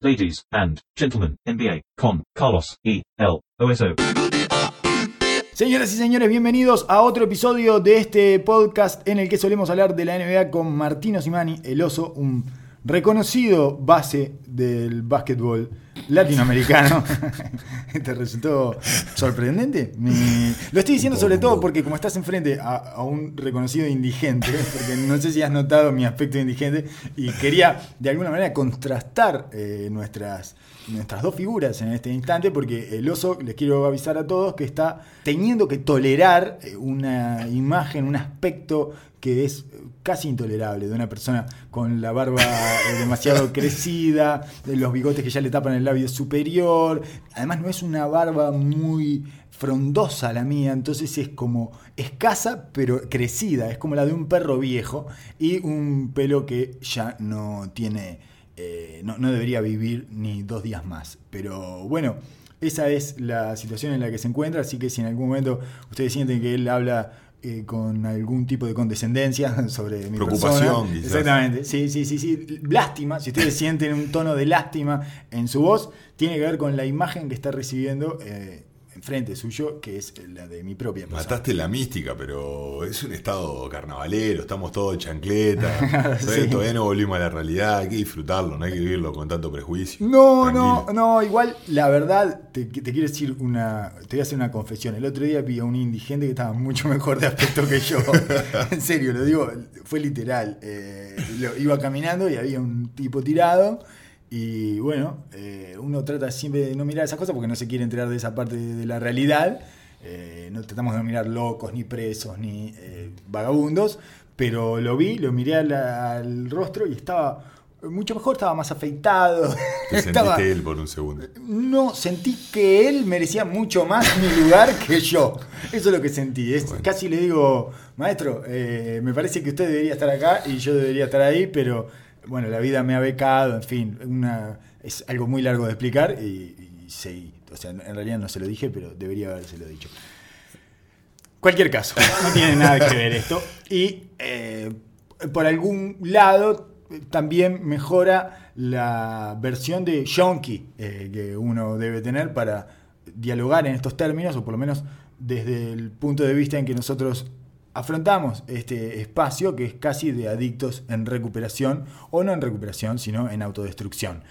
Ladies and gentlemen, NBA con Carlos E. L. OSO. Señoras y señores, bienvenidos a otro episodio de este podcast en el que solemos hablar de la NBA con Martino Simani, el oso, un reconocido base del básquetbol latinoamericano. ¿Te resultó sorprendente? Mi- Lo estoy diciendo sobre todo porque como estás enfrente a, a un reconocido indigente, porque no sé si has notado mi aspecto indigente, y quería de alguna manera contrastar eh, nuestras, nuestras dos figuras en este instante, porque el oso, les quiero avisar a todos, que está teniendo que tolerar eh, una imagen, un aspecto que es casi intolerable de una persona con la barba eh, demasiado crecida, de los bigotes que ya le tapan el labio superior. Además no es una barba muy frondosa la mía, entonces es como escasa pero crecida, es como la de un perro viejo y un pelo que ya no tiene, eh, no, no debería vivir ni dos días más. Pero bueno, esa es la situación en la que se encuentra, así que si en algún momento ustedes sienten que él habla eh, con algún tipo de condescendencia sobre mi Preocupación, persona. Exactamente, sí, sí, sí, sí. Lástima, si ustedes sienten un tono de lástima en su voz, tiene que ver con la imagen que está recibiendo eh, enfrente suyo, que es la de mi propia persona. Mataste la mística, pero es un estado carnavalero, estamos todos en chancleta. Sí. Todavía no volvimos a la realidad, hay que disfrutarlo, no hay que vivirlo con tanto prejuicio. No, no, no, igual la verdad, te, te quiero decir una, te voy a hacer una confesión. El otro día vi a un indigente que estaba mucho mejor de aspecto que yo. en serio, lo digo, fue literal. Eh, lo- iba caminando y había un tipo tirado. Y bueno, eh, uno trata siempre de no mirar esas cosas porque no se quiere enterar de esa parte de, la realidad. Eh, no tratamos de no mirar locos, ni presos, ni eh, vagabundos. Pero lo vi, lo miré al, al rostro y estaba mucho mejor, estaba más afeitado. Te estaba- sentiste él por un segundo. no, sentí que él merecía mucho más mi lugar que yo. Eso es lo que sentí. Es, Bueno. Casi le digo, maestro, eh, me parece que usted debería estar acá y yo debería estar ahí, pero bueno, la vida me ha becado, en fin, una, es algo muy largo de explicar y, y seguí. O sea, en realidad no se lo dije, pero debería habérselo dicho. Cualquier caso, no tiene nada que ver esto. Y eh, por algún lado también mejora la versión de Yonki eh, que uno debe tener para dialogar en estos términos, o por lo menos desde el punto de vista en que nosotros afrontamos este espacio que es casi de adictos en recuperación, o no en recuperación, sino en autodestrucción.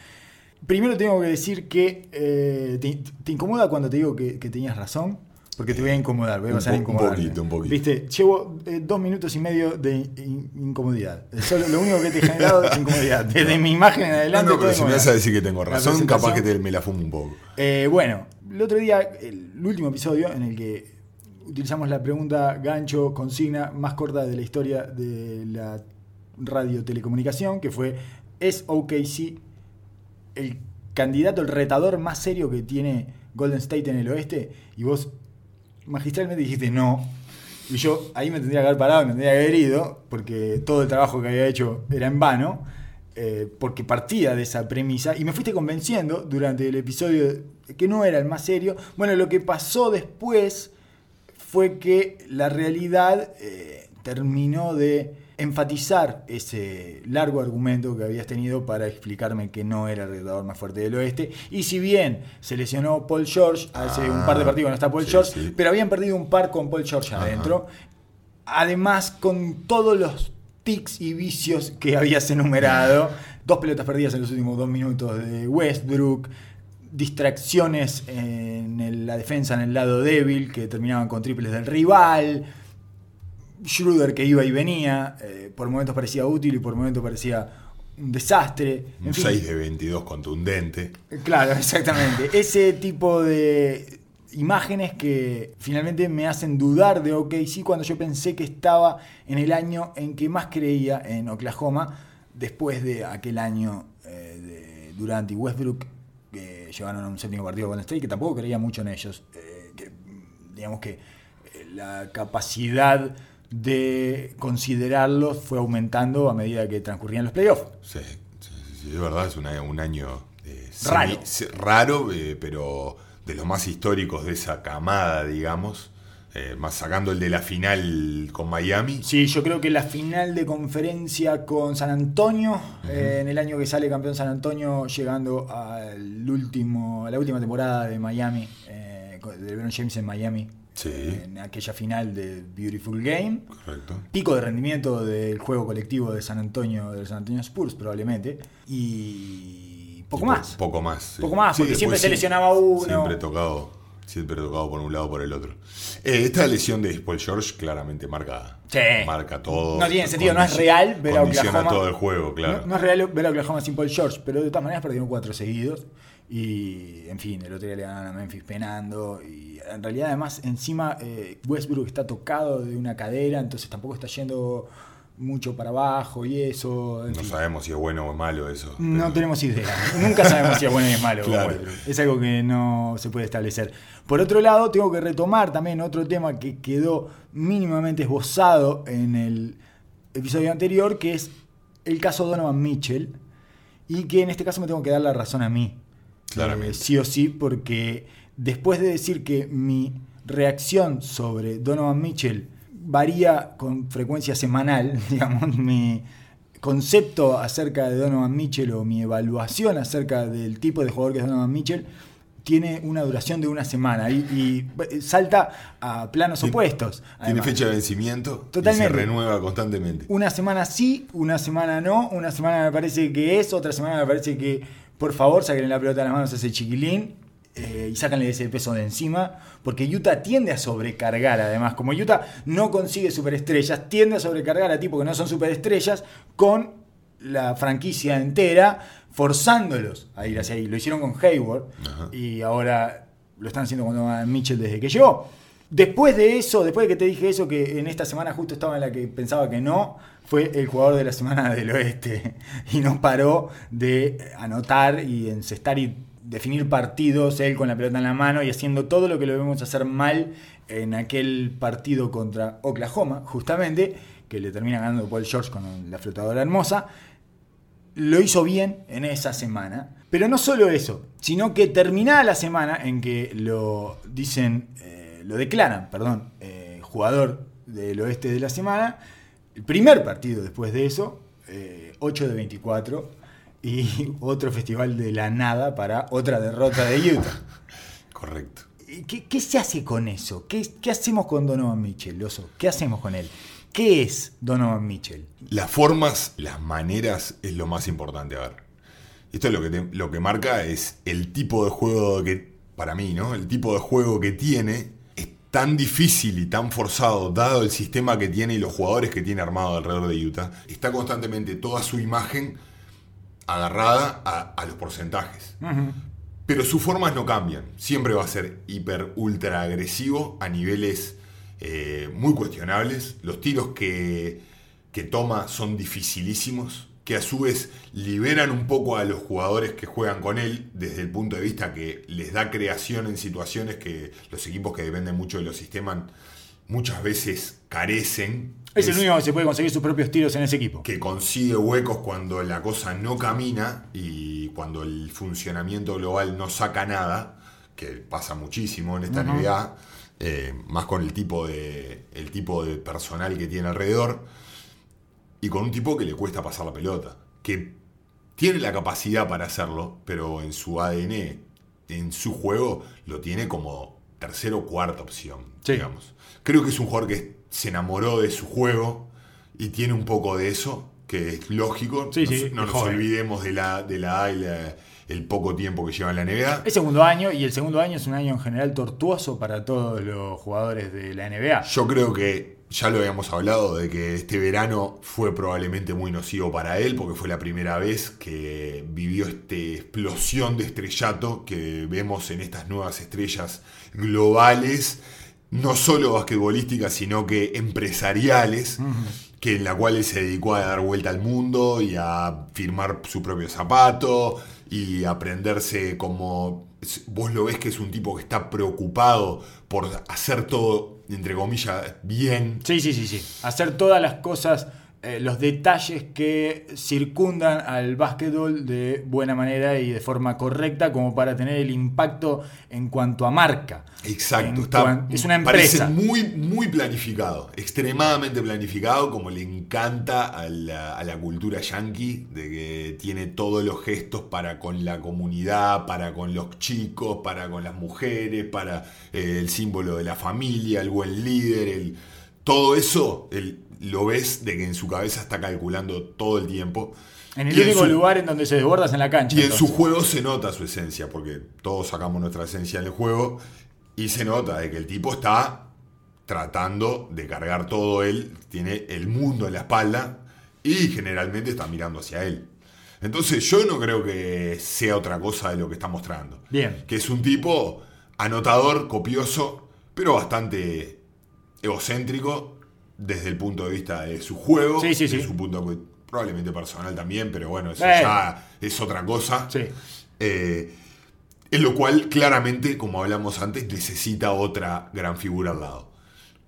Primero tengo que decir que eh, te, te incomoda cuando te digo que, que tenías razón, porque te voy a incomodar, voy a Un pasar a po- un poquito, un poquito. Viste, llevo eh, dos minutos y medio de in- incomodidad. Solo lo único que te he generado es incomodidad. Desde mi imagen en adelante. no, pero si me vas a decir que tengo razón, capaz que te, me la fumo un poco. eh, bueno, el otro día, el último episodio en el que utilizamos la pregunta gancho consigna más corta de la historia de la radiotelecomunicación, que fue ¿es OKC el candidato, el retador más serio que tiene Golden State en el oeste? Y vos magistralmente dijiste no. Y yo ahí me tendría que haber parado, me tendría que haber ido, porque todo el trabajo que había hecho era en vano, eh, porque partía de esa premisa, y me fuiste convenciendo durante el episodio que no era el más serio. Bueno, lo que pasó después fue que la realidad eh, terminó de enfatizar ese largo argumento que habías tenido para explicarme que no era el retador más fuerte del oeste. Y si bien se lesionó Paul George, hace un par de partidos que no está Paul sí, George, sí. pero habían perdido un par con Paul George adentro. Además, con todos los tics y vicios que habías enumerado, dos pelotas perdidas en los últimos dos minutos de Westbrook, distracciones el- la defensa en el lado débil que terminaban con triples del rival, Schroeder que iba y venía, eh, por momentos parecía útil y por momentos parecía un desastre. En Un fin, 6 de 22 contundente. Claro, exactamente. Ese tipo de imágenes que finalmente me hacen dudar de OKC cuando yo pensé que estaba en el año en que más creía en Oklahoma, después de aquel año eh, de Durant y Westbrook, que llevaron a un séptimo partido con State, que tampoco creía mucho en ellos. eh, que, digamos que eh, la capacidad de considerarlos fue aumentando a medida que transcurrían los playoffs. Sí, sí, sí, es verdad, es una- un año eh, Raro. semi- raro, eh, pero de los más históricos de esa camada, digamos. Eh, más sacando el de la final con Miami. Sí, yo creo que la final de conferencia con San Antonio, eh, en el año que sale campeón San Antonio, llegando al último, a la última temporada de Miami, eh, de LeBron James en Miami, Sí. en aquella final de Beautiful Game. Correcto. Pico de rendimiento del juego colectivo de San Antonio, de los San Antonio Spurs probablemente. Y poco Y po- más. Poco más. sí. Poco más, porque siempre se lesionaba uno. Siempre tocado. Siempre tocado por un lado o por el otro. Eh, esta lesión de Paul George claramente marca, Sí. marca todo. No tiene sentido, no es real ver a Oklahoma. todo el juego, claro. No, no es real ver a Oklahoma sin Paul George, pero de todas maneras perdieron cuatro seguidos. Y, en fin, el otro día le ganaron a Memphis penando. Y en realidad, además, encima eh, Westbrook está tocado de una cadera, entonces tampoco está yendo mucho para abajo y eso. No sabemos si es bueno o malo eso. No pero- tenemos idea. Nunca sabemos si es bueno o es malo. Claro. Es algo que no se puede establecer. Por otro lado, tengo que retomar también otro tema que quedó mínimamente esbozado en el episodio anterior, que es el caso Donovan Mitchell. Y que en este caso me tengo que dar la razón a mí. Claramente. Eh, sí o sí, porque después de decir que mi reacción sobre Donovan Mitchell varía con frecuencia semanal, digamos, mi concepto acerca de Donovan Mitchell o mi evaluación acerca del tipo de jugador que es Donovan Mitchell tiene una duración de una semana y, y salta a planos Tiene- opuestos. Tiene fecha de vencimiento Totalmente. y se renueva constantemente. Una semana sí, una semana no, una semana me parece que es, otra semana me parece que, por favor, saquen la pelota de las manos a ese chiquilín eh, y sácanle ese peso de encima, porque Utah tiende a sobrecargar, además, como Utah no consigue superestrellas, tiende a sobrecargar a tipos que no son superestrellas con la franquicia entera, forzándolos a ir hacia ahí. Lo hicieron con Hayward Ajá. y ahora lo están haciendo con Mitchell desde que llegó. Después de eso, después de que te dije eso, que en esta semana justo estaba en la que pensaba que no, fue el jugador de la semana del oeste. Y no paró de anotar y encestar y definir partidos, él con la pelota en la mano y haciendo todo lo que lo vemos hacer mal en aquel partido contra Oklahoma, justamente, que le termina ganando Paul George con la flotadora hermosa lo hizo bien en esa semana. Pero no solo eso, sino que terminada la semana en que lo dicen, eh, lo declaran, perdón, eh, jugador del oeste de la semana, el primer partido después de eso, eh, 8 de 24, y otro festival de la nada para otra derrota de Utah. Correcto. ¿Y ¿Qué, qué se hace con eso? ¿Qué, qué hacemos con Donovan Mitchell, Oso? ¿Qué hacemos con él? ¿Qué es Donovan Mitchell? Las formas, las maneras es lo más importante. A ver, esto es lo que, te- lo que marca es el tipo de juego que, para mí, ¿no? El tipo de juego que tiene es tan difícil y tan forzado, dado el sistema que tiene y los jugadores que tiene armado alrededor de Utah. Está constantemente toda su imagen agarrada a, a los porcentajes. Pero sus formas no cambian. Siempre va a ser hiper, ultra agresivo a niveles eh, muy cuestionables. Los tiros que, que toma son dificilísimos, que a su vez liberan un poco a los jugadores que juegan con él desde el punto de vista que les da creación en situaciones que los equipos que dependen mucho de los sistemas muchas veces carecen. Es el único que se puede conseguir sus propios tiros en ese equipo. que consigue huecos cuando la cosa no camina y cuando el funcionamiento global no saca nada, que pasa muchísimo en esta NBA, eh, más con el tipo, de, el tipo de personal que tiene alrededor, y con un tipo que le cuesta pasar la pelota, que tiene la capacidad para hacerlo, pero en su ADN, en su juego, lo tiene como tercera o cuarta opción, Sí. digamos. Creo que es un jugador que se enamoró de su juego y tiene un poco de eso, que es lógico. Sí, no sí, no es nos olvidemos de la, de la A y la- el poco tiempo que lleva en la NBA. Es segundo año y el segundo año es un año en general tortuoso para todos los jugadores de la NBA. Yo creo que ya lo habíamos hablado de que este verano fue probablemente muy nocivo para él porque fue la primera vez que vivió esta explosión de estrellato que vemos en estas nuevas estrellas globales, no solo basquetbolísticas, sino que empresariales, que en la cual él se dedicó a dar vuelta al mundo y a firmar su propio zapato y aprenderse como vos lo ves que es un tipo que está preocupado por hacer todo entre comillas bien Sí, sí, sí, sí. Hacer todas las cosas eh, los detalles que circundan al básquetbol de buena manera y de forma correcta como para tener el impacto en cuanto a marca. Exacto, está, es una parece empresa. muy, muy planificado, extremadamente planificado, como le encanta a la, a la cultura yankee, de que tiene todos los gestos para con la comunidad, para con los chicos, para con las mujeres, para eh, el símbolo de la familia, el buen líder, el, todo eso el- lo ves de que en su cabeza está calculando todo el tiempo. En el Y en único su- lugar en donde se desbordas en la cancha. y en su juego se nota su esencia, porque todos sacamos nuestra esencia en el juego, y se nota de que el tipo está tratando de cargar todo él, tiene el mundo en la espalda, y generalmente está mirando hacia él. Entonces yo no creo que sea otra cosa de lo que está mostrando. Bien. Que es un tipo anotador, copioso, pero bastante egocéntrico desde el punto de vista de su juego, Sí, sí, de sí. su punto de- probablemente personal también, pero bueno, eso Eh. ya es otra cosa. Eh, en lo cual, claramente, como hablamos antes, necesita otra gran figura al lado.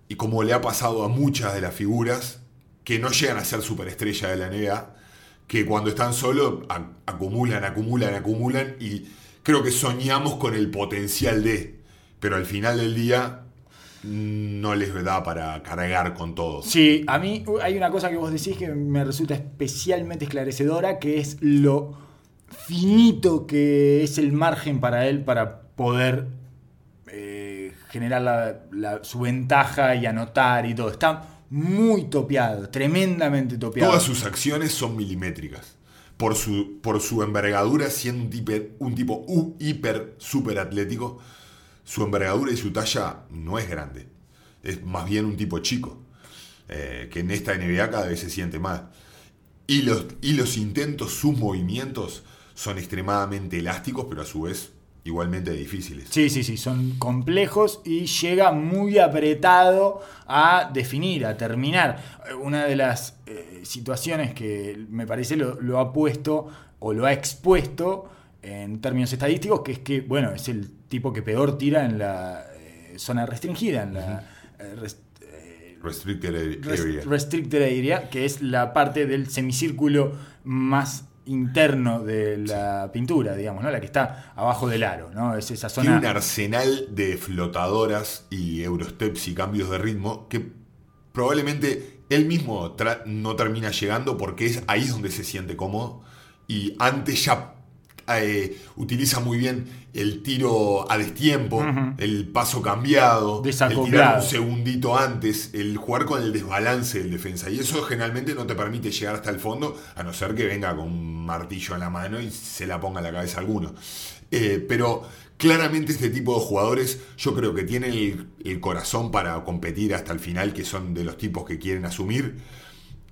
Y como le ha pasado a muchas de las figuras que no llegan a ser superestrella de la NBA, que cuando están solos acumulan, acumulan, acumulan y creo que soñamos con el potencial de, pero al final del día no les da para cargar con todo. Sí, a mí uh, hay una cosa que vos decís que me resulta especialmente esclarecedora, que es lo finito que es el margen para él para poder eh, generar la- la- su ventaja y anotar y todo. Está muy topeado, tremendamente topeado. Todas sus acciones son milimétricas. Por su, por su envergadura, siendo un tipo, un tipo hiper, super atlético, su envergadura y su talla no es grande. Es más bien un tipo chico. eh, que en esta NBA cada vez se siente más. Y los, y los intentos, sus movimientos, son extremadamente elásticos, pero a su vez igualmente difíciles. Sí, sí, sí, son complejos y llega muy apretado a definir, a terminar. Una de las eh, situaciones que me parece lo ha puesto o lo ha expuesto en términos estadísticos, que es que, bueno, es el tipo que peor tira en la eh, zona restringida, en la eh, res- eh, Restricted rest- area. restricted area, que es la parte del semicírculo más interno de la pintura, digamos, ¿no? La que está abajo del aro, ¿no? Es esa Tiene zona... un arsenal de flotadoras y eurosteps y cambios de ritmo que probablemente él mismo no termina llegando porque es ahí es donde se siente cómodo y antes ya eh, utiliza muy bien el tiro a destiempo, el paso cambiado, el tirar un segundito antes, el jugar con el desbalance del defensa. Y eso generalmente no te permite llegar hasta el fondo, a no ser que venga con un martillo en la mano y se la ponga en la cabeza a alguno. Eh, pero claramente este tipo de jugadores yo creo que tienen el, el corazón para competir hasta el final, que son de los tipos que quieren asumir,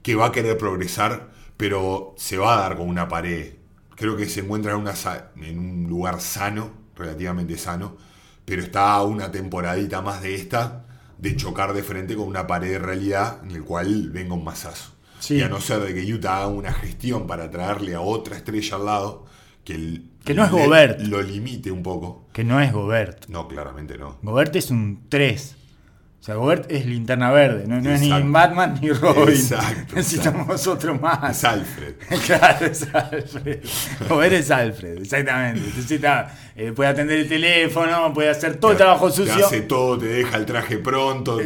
que va a querer progresar, pero se va a dar con una pared. Creo que se encuentra en, una sa- en un lugar sano, relativamente sano, pero está a una temporadita más de esta, de chocar de frente con una pared de realidad en el cual venga un mazazo. Sí. Y a no ser de que Utah haga una gestión para traerle a otra estrella al lado, que, el- Que no es Gobert. lo limite un poco. Que no es Gobert. No, claramente no. Gobert es un 3. O sea, Gobert es linterna verde. No, no es ni. Batman ni Robin. Exacto, Necesitamos otro más. Es Alfred. Claro, es Alfred. Gobert es Alfred, exactamente. Necesita, eh, puede atender el teléfono, puede hacer todo el trabajo Te sucio. hace todo, te deja el traje pronto, te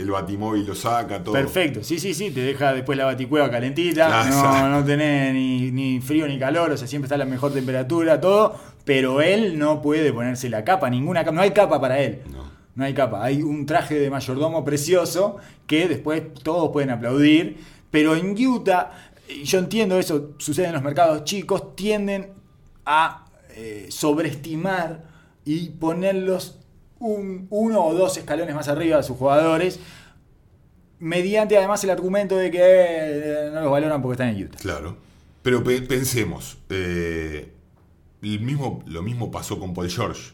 el batimóvil lo saca, todo. Perfecto, sí, sí, sí, te deja después la baticueva calentita, Ah, no, exacto. no tenés ni, ni frío ni calor, o sea, siempre está a la mejor temperatura, todo, pero él no puede ponerse la capa, ninguna capa, no hay capa para él. No. No hay capa, hay un traje de mayordomo precioso que después todos pueden aplaudir, pero en Utah, yo entiendo eso, sucede en los mercados chicos, tienden a eh, sobreestimar y ponerlos un- uno o dos escalones más arriba de sus jugadores, mediante además el argumento de que eh, no los valoran porque están en Utah. Claro. Pero pe- pensemos, eh, el mismo, lo mismo pasó con Paul George.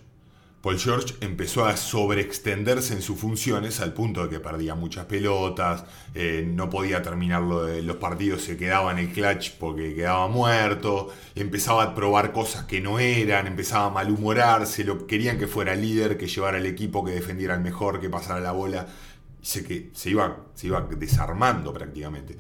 Paul George empezó a sobreextenderse en sus funciones al punto de que perdía muchas pelotas, eh, no podía terminar los partidos, se quedaba en el clutch porque quedaba muerto, empezaba a probar cosas que no eran, empezaba a malhumorarse, lo, querían que fuera líder, que llevara el equipo, que defendiera al mejor, que pasara la bola, se, que, se, iba, se iba desarmando prácticamente.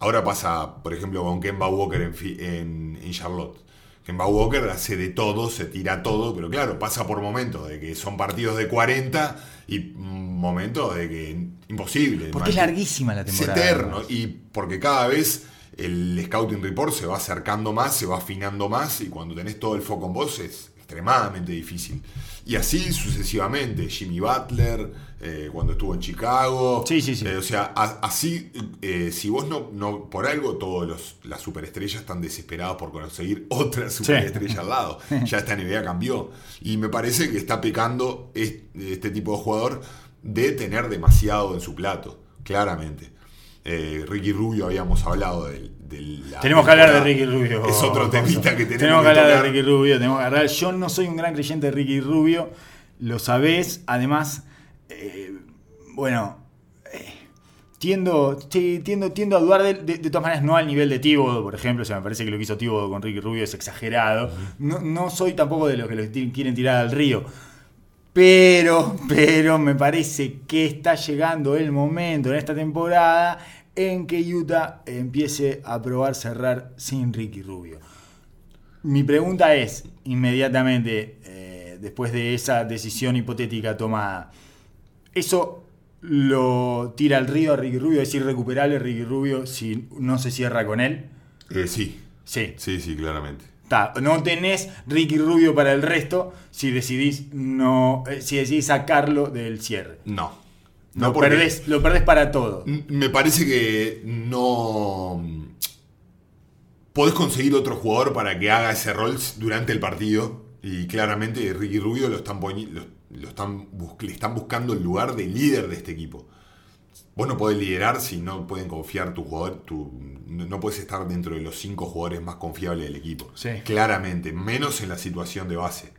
Ahora pasa, por ejemplo, con Kemba Walker en Charlotte. Kemba Walker hace de todo, se tira todo, pero claro, pasa por momentos de que son partidos de 40 y momentos de que imposible. Porque es larguísima la es temporada. eterno y porque cada vez el scouting report se va acercando más, se va afinando más y cuando tenés todo el foco en vos es extremadamente difícil. Y así sucesivamente, Jimmy Butler, eh, cuando estuvo en Chicago. Sí, sí, sí. Eh, o sea, a- así, eh, si vos no, no, por algo, todos los, las superestrellas están desesperados por conseguir otra superestrella al lado. Ya esta NBA cambió. Y me parece que está pecando es- este tipo de jugador de tener demasiado en su plato, claramente. Eh, Ricky Rubio habíamos hablado de, de Tenemos que hablar de. Ricky Rubio. Es otro temita que tenemos, Tenemos que hablar tocar. de Ricky Rubio. Tenemos que hablar. Yo no soy un gran creyente de Ricky Rubio. Lo sabés. Además, eh, bueno, eh, tiendo, sí, tiendo, tiendo a dudar de, de- de todas maneras, no al nivel de Tíbodo, por ejemplo. O sea, me parece que lo que hizo Tíbodo con Ricky Rubio es exagerado. No, no soy tampoco de los que lo quieren tirar al río. Pero, pero me parece que está llegando el momento en esta temporada en que Utah empiece a probar cerrar sin Ricky Rubio. Mi pregunta es, inmediatamente, eh, después de esa decisión hipotética tomada, ¿eso lo tira al río a Ricky Rubio? ¿Es irrecuperable Ricky Rubio si no se cierra con él? Eh, sí, Sí. sí, sí, claramente. Ta, no tenés Ricky Rubio para el resto si decidís no eh, si decidís sacarlo del cierre. No. Lo, porque- perdés, lo perdés para todo. Me parece que no. Podés conseguir otro jugador para que haga ese rol durante el partido. Y claramente Ricky Rubio lo están, lo, lo están le están buscando el lugar de líder de este equipo. Vos no podés liderar si no pueden confiar tu jugador. Tu, no puedes estar dentro de los cinco jugadores más confiables del equipo. Sí. Claramente, menos en la situación de base.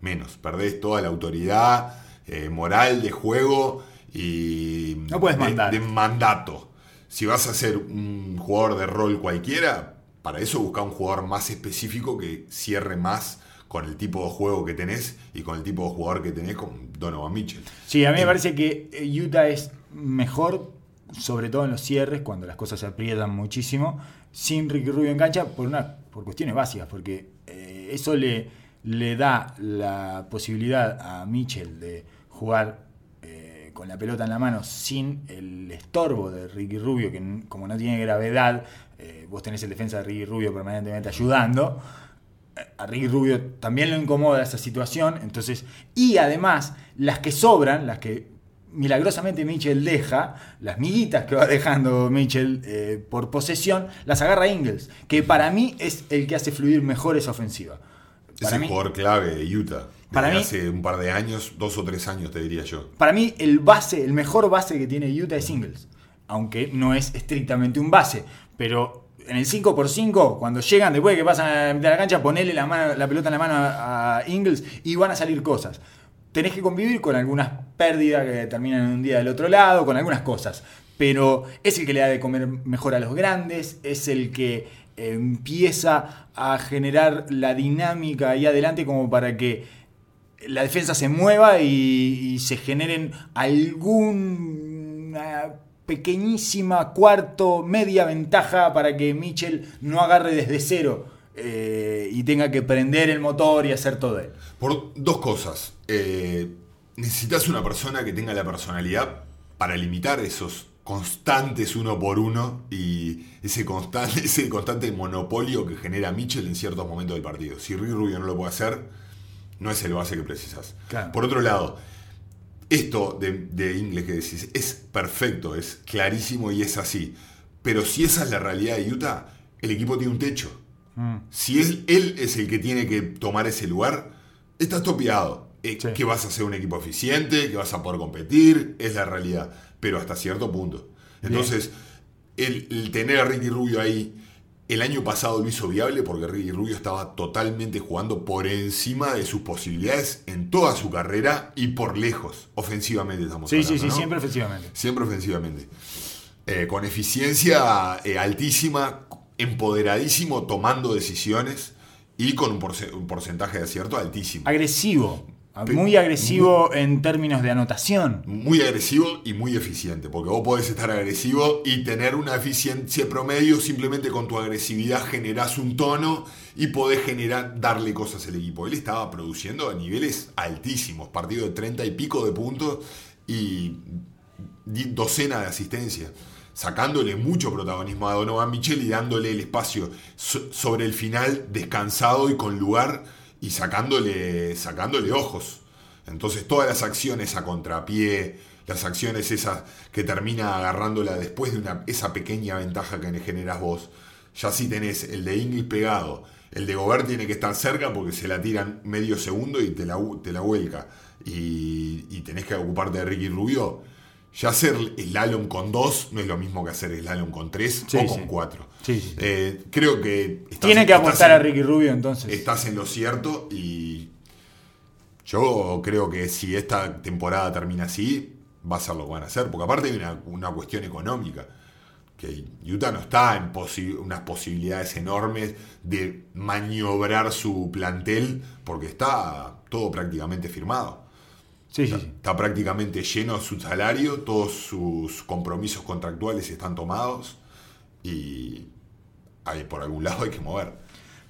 Menos. Perdés toda la autoridad eh, moral de juego y No puedes de- mandar. de mandato. Si vas a ser un jugador de rol cualquiera, para eso busca un jugador más específico que cierre más con el tipo de juego que tenés y con el tipo de jugador que tenés con Donovan Mitchell. Sí, a mí me Eh, parece que eh, Utah es mejor, sobre todo en los cierres, cuando las cosas se aprietan muchísimo, sin Ricky Rubio en cancha, por, una, por cuestiones básicas, porque eh, eso le, le da la posibilidad a Mitchell de jugar eh, con la pelota en la mano sin el estorbo de Ricky Rubio, que como no tiene gravedad, eh, vos tenés el defensa de Ricky Rubio permanentemente ayudando a Ricky Rubio también lo incomoda esa situación, entonces, y además, las que sobran, las que milagrosamente Mitchell deja, las miguitas que va dejando Mitchell eh, por posesión, las agarra Ingles, que para mí es el que hace fluir mejor esa ofensiva. Es Para el mí, jugador clave de Utah. Para mí- hace un par de años, dos o tres años te diría yo. para mí el base, el mejor base que tiene Utah es Ingles, aunque no es estrictamente un base, pero en el 5x5, cuando llegan después de que pasan a la mitad de la cancha, ponele la, pelota en la mano a, Ingles y van a salir cosas. Tenés que convivir con algunas pérdidas que terminan en un día del otro lado, con algunas cosas, pero es el que le da de comer mejor a los grandes, es el que eh, empieza a generar la dinámica ahí adelante como para que la defensa se mueva y, y se generen alguna pequeñísima cuarto, media ventaja para que Mitchell no agarre desde cero eh, y tenga que prender el motor y hacer todo él. Por dos cosas. Eh, necesitas una persona que tenga la personalidad para limitar esos constantes uno por uno y ese constante, ese constante monopolio que genera Mitchell en ciertos momentos del partido. Si Ricky Rubio no lo puede hacer, no es el base que precisas. Claro. Por otro lado, esto de, de Ingle que decís es perfecto, es clarísimo y es así. Pero si esa es la realidad de Utah, el equipo tiene un techo. Si él, él es el que tiene que tomar ese lugar, estás topeado. Eh, Sí. Que vas a ser un equipo eficiente, que vas a poder competir, es la realidad. Pero hasta cierto punto. Entonces, el, el tener a Ricky Rubio ahí, el año pasado lo hizo viable porque Ricky Rubio estaba totalmente jugando por encima de sus posibilidades en toda su carrera y por lejos, ofensivamente estamos Sí, sí, hablando, sí, ¿no? siempre efectivamente. Siempre ofensivamente. Eh, con eficiencia eh, altísima, empoderadísimo, tomando decisiones y con un porcentaje de acierto altísimo. Agresivo. Muy agresivo en términos de anotación. Muy agresivo y muy eficiente, porque vos podés estar agresivo y tener una eficiencia promedio, simplemente con tu agresividad generás un tono y podés generar, darle cosas al equipo. Él estaba produciendo a niveles altísimos, partido de 30 y pico de puntos y docena de asistencia, sacándole mucho protagonismo a Donovan Mitchell y dándole el espacio sobre el final descansado y con lugar y sacándole, sacándole ojos. Entonces todas las acciones a contrapié, las acciones esas que termina agarrándola después de una, esa pequeña ventaja que generas vos, ya si tenés el de Inglis pegado, el de Gobert tiene que estar cerca porque se la tiran medio segundo y te la, te la vuelca. Y, y tenés que ocuparte de Ricky Rubio ya hacer el slalom con dos no es lo mismo que hacer el slalom con tres o con cuatro. Eh, creo que... Tiene que apostar a Ricky Rubio entonces. Estás en lo cierto y yo creo que si esta temporada termina así, va a ser lo que van a hacer. Porque aparte hay una, cuestión económica. Que Utah no está en unas posibilidades enormes de maniobrar su plantel porque está todo prácticamente firmado. Sí, está, sí, está, prácticamente lleno su salario, todos sus compromisos contractuales están tomados y hay, por algún lado hay que mover.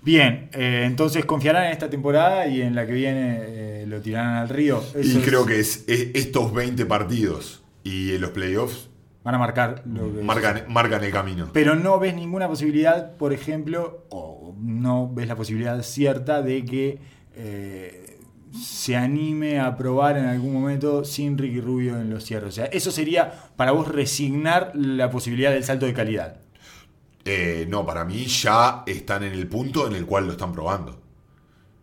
Bien, eh, entonces confiarán en esta temporada y en la que viene eh, lo tirarán al río. y creo que es, estos 20 partidos y los playoffs van a marcar lo que marcan, marcan, el camino. Pero no ves ninguna posibilidad, por ejemplo, o no ves la posibilidad cierta de que eh, se anime a probar en algún momento sin Ricky Rubio en los cierres. O sea, eso sería para vos resignar la posibilidad del salto de calidad. Eh, no, para mí ya están en el punto en el cual lo están probando.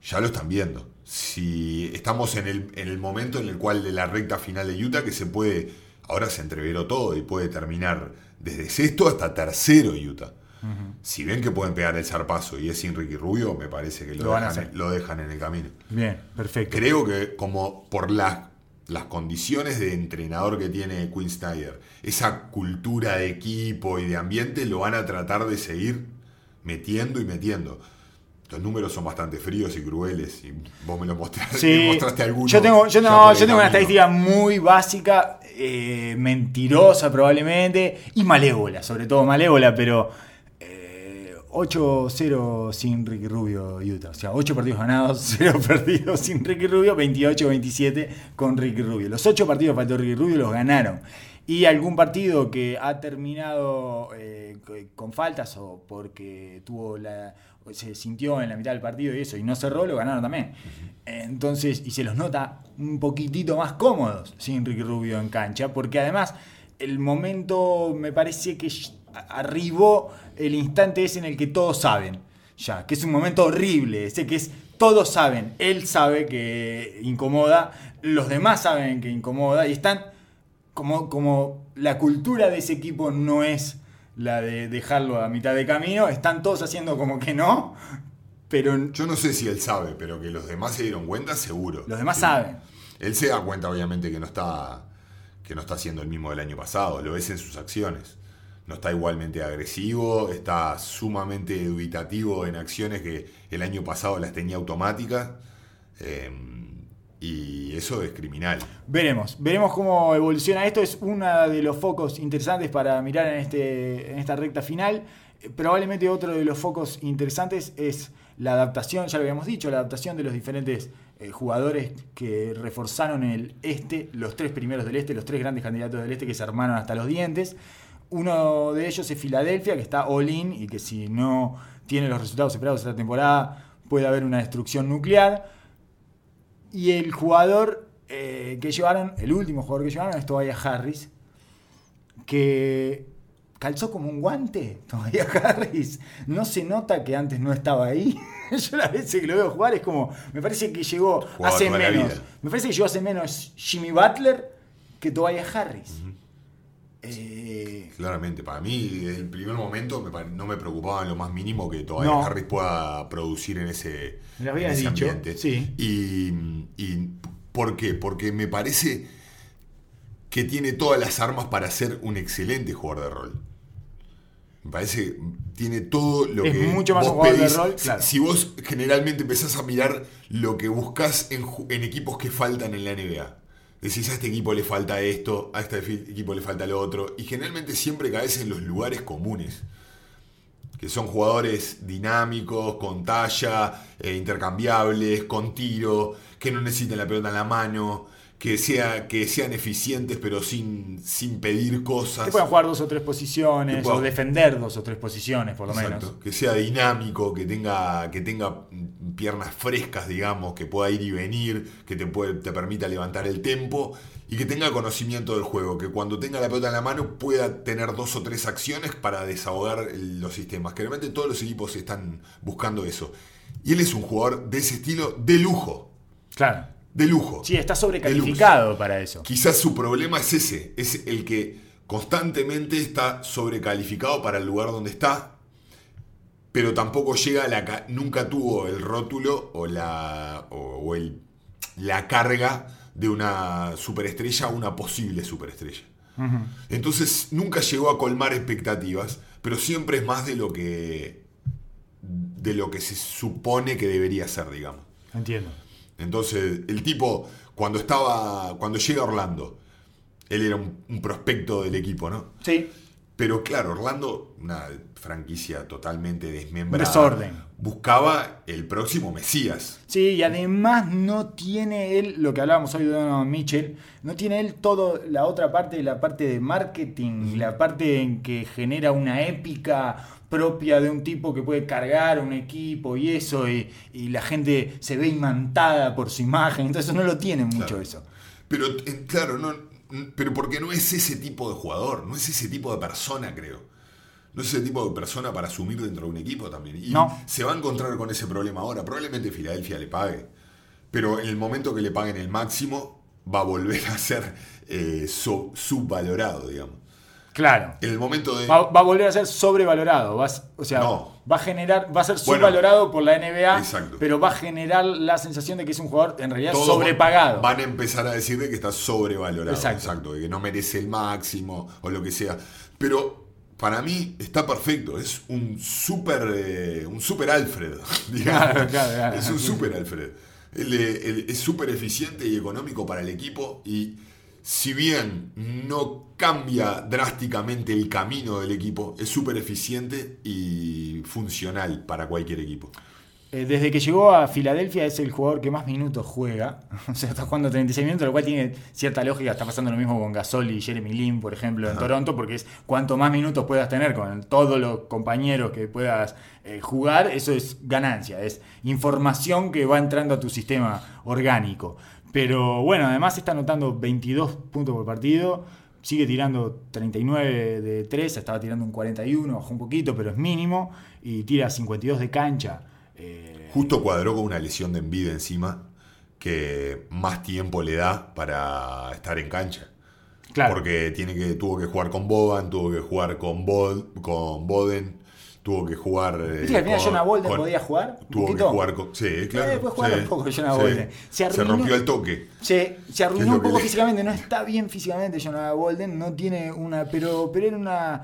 Ya lo están viendo. Si estamos en el, en el momento en el cual de la recta final de Utah, que se puede, ahora se entreveró todo y puede terminar desde sexto hasta tercero Utah. Si ven que pueden pegar el zarpazo y es sin Ricky Rubio, me parece que lo, dejan, en el camino. Bien, perfecto. Creo que como por las, las condiciones de entrenador que tiene Quinn Snyder, esa cultura de equipo y de ambiente lo van a tratar de seguir metiendo y metiendo. Los números son bastante fríos y crueles. Y vos me lo mostraste, mostraste alguno. Yo tengo, yo yo tengo una estadística muy básica, eh, mentirosa probablemente, y malévola, sobre todo malévola, pero 8-0 sin Ricky Rubio Utah. O sea, 8 partidos ganados, 0 perdidos sin Ricky Rubio, 28-27 con Ricky Rubio. Los 8 partidos faltó Ricky Rubio los ganaron. Y algún partido que ha terminado eh, con faltas o porque tuvo la, se sintió en la mitad del partido y eso y no cerró, lo ganaron también. Entonces, y se los nota un poquitito más cómodos sin Ricky Rubio en cancha, porque además el momento me parece que arribó el instante ese en el que todos saben, ya, que es un momento horrible, ese que es todos saben, él sabe que incomoda, los demás saben que incomoda y están como, como la cultura de ese equipo no es la de dejarlo a mitad de camino, están todos haciendo como que no, pero... Yo no sé si él sabe, pero que los demás se dieron cuenta, seguro. Los demás saben. Él se da cuenta, obviamente, que no está que no está haciendo el mismo del año pasado, lo ves en sus acciones no está igualmente agresivo, está sumamente dubitativo en acciones que el año pasado las tenía automáticas. Eh, y eso es criminal. Veremos, veremos cómo evoluciona esto. Es uno de los focos interesantes para mirar en, este, en esta recta final. Probablemente otro de los focos interesantes es la adaptación, ya lo habíamos dicho, la adaptación de los diferentes eh, jugadores que reforzaron el este, los tres primeros del este, los tres grandes candidatos del este que se armaron hasta los dientes. Uno de ellos es Filadelfia, que está all-in y que si no tiene los resultados esperados esta temporada puede haber una destrucción nuclear. Y el jugador eh, que llevaron, el último jugador que llevaron es Tobias Harris, que calzó como un guante Tobias Harris. No se nota que antes no estaba ahí. Yo las veces que lo veo jugar es como, me parece que llegó hace menos. Me parece que llegó hace menos Jimmy Butler que Tobias Harris. Eh, Claramente, para mí, desde el primer momento no me preocupaba en lo más mínimo que todavía Harris pueda producir en ese, ambiente. Y, ¿Por qué? Porque me parece que tiene todas las armas para ser un excelente jugador de rol. Me parece que tiene todo lo Es que. mucho más vos un jugador de pedís. rol, Si- claro. Si, vos generalmente empezás a mirar lo que buscas en equipos que faltan en la NBA. Decís, a este equipo le falta esto, a este equipo le falta lo otro. Y generalmente siempre caes en los lugares comunes. Que son jugadores dinámicos, con talla, eh, intercambiables, con tiro, que no necesiten la pelota en la mano, que, sea, que sean eficientes pero sin, sin pedir cosas. Que puedan jugar dos o tres posiciones, pueda- o defender dos o tres posiciones, por lo Exacto, menos. Que sea dinámico, que tenga, que tenga piernas frescas, digamos, que pueda ir y venir, que te, puede- te permita levantar el tempo y que tenga conocimiento del juego, que cuando tenga la pelota en la mano pueda tener dos o tres acciones para desahogar los sistemas. Que realmente todos los equipos están buscando eso. Y él es un jugador de ese estilo de lujo. Claro. De lujo. Sí, está sobrecalificado para eso. Quizás su problema es ese, es el que constantemente está sobrecalificado para el lugar donde está, pero tampoco llega a la ca- nunca tuvo el rótulo o la o, o el, la carga de una superestrella a una posible superestrella. Entonces nunca llegó a colmar expectativas, pero siempre es más de lo que de lo que se supone que debería ser, digamos. Entiendo. Entonces, el tipo, cuando estaba. Cuando llega a Orlando, él era un, un prospecto del equipo, ¿no? Sí. Pero claro, Orlando, una franquicia totalmente desmembrada. Desorden. Buscaba el próximo Mesías. Sí, y además no tiene él, lo que hablábamos hoy de Donovan Mitchell, no tiene él todo la otra parte, la parte de marketing, la parte en que genera una épica propia de un tipo que puede cargar un equipo y eso, y, y la gente se ve imantada por su imagen, entonces no lo tiene mucho Claro. eso. Pero, eh, claro, no, pero porque no es ese tipo de jugador, no es ese tipo de persona, creo. No es ese tipo de persona para asumir dentro de un equipo también. Y No. se va a encontrar con ese problema ahora. Probablemente Filadelfia le pague. Pero en el momento que le paguen el máximo, va a volver a ser eh, sub- subvalorado, digamos. Claro. En el momento de. Va, va a volver a ser sobrevalorado. vas- o sea, No. va a generar, va a ser Bueno. subvalorado por la NBA, Exacto. pero va a generar la sensación de que es un jugador en realidad todos sobrepagado. Van a empezar a decir de que está sobrevalorado. Exacto. Exacto. De que no merece el máximo o lo que sea. Pero para mí está perfecto. Es un super, eh, un super Alfred. digamos. Claro, claro, claro. Es un super Alfred. Es súper eficiente y económico para el equipo. Y si bien no cambia drásticamente el camino del equipo, es súper eficiente y funcional para cualquier equipo. Eh, Desde que llegó a Filadelfia es el jugador que más minutos juega. O sea, está jugando 36 minutos, lo cual tiene cierta lógica. Está pasando lo mismo con Gasol y Jeremy Lin, por ejemplo, en Toronto, porque es cuanto más minutos puedas tener con todos los compañeros que puedas eh, jugar, eso es ganancia, es información que va entrando a tu sistema orgánico. Pero bueno, además está anotando 22 puntos por partido. Sigue tirando 39 de 3, estaba tirando un 41, bajó un poquito, pero es mínimo. Y tira 52 de cancha. Eh, Justo cuadró con una lesión de envidia encima que más tiempo le da para estar en cancha. Claro. Porque tiene que, tuvo que jugar con Boban, tuvo que jugar con, Bod, con Boden, tuvo que jugar. eh, ¿Viste que al final Jonah Bolden podía jugar? Tuvo que poquito? jugar con. Sí, claro. Eh, jugar sí, un poco Jonah sí. Bolden. Se Se, arruinó- rompió el toque. Se, se ¿Qué arruinó un poco le- físicamente, no está bien físicamente Jonah Bolden, no tiene una, pero, pero era una,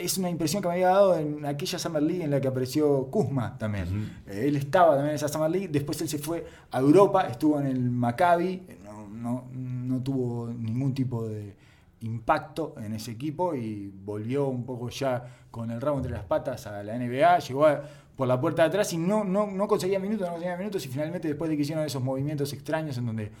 es una impresión que me había dado en aquella Summer League en la que apareció Kuzma también. Eh, Él estaba también en esa Summer League, después él se fue a Europa, estuvo en el Maccabi, no, no, no tuvo ningún tipo de impacto en ese equipo y volvió un poco ya con el rabo entre las patas a la NBA, llegó a- por la puerta de atrás y no, no, no conseguía minutos, no conseguía minutos y finalmente después de que hicieron esos movimientos extraños en donde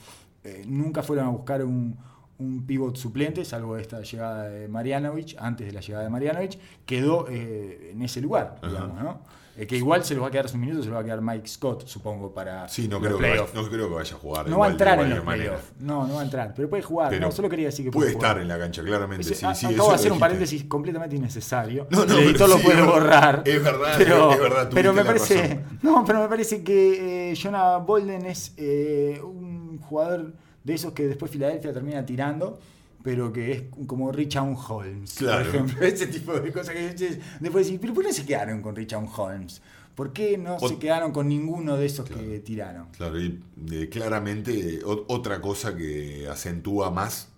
eh, nunca fueron a buscar un, un pivot suplente, salvo esta llegada de Marianovic, antes de la llegada de Marianovic, quedó eh, en ese lugar, digamos, ¿no? Eh, que igual se los va a quedar sus minutos, se los va a quedar Mike Scott, supongo, para Sí, no los creo, que vaya, no creo que vaya a jugar. No va a entrar en los playoffs. No, no va a entrar. Pero puede jugar. Pero no, solo quería decir que puede puede estar jugar. en la cancha, claramente. Ese- sí, a- sí, acabo eso de lo hacer un paréntesis completamente innecesario. No, no, el editor lo sí, puede borrar. Es verdad, pero, es verdad, Pero me parece. razón. No, pero me parece que eh, Jonah Bolden es eh, un jugador de esos que después Filadelfia termina tirando. Pero que es como Richard Holmes, Claro. por ejemplo. Ese tipo de cosas que después decís, pero ¿por qué no se quedaron con Richard Holmes? ¿Por qué no se quedaron con ninguno de esos Claro. que tiraron? Claro, y eh, claramente o- otra cosa que acentúa más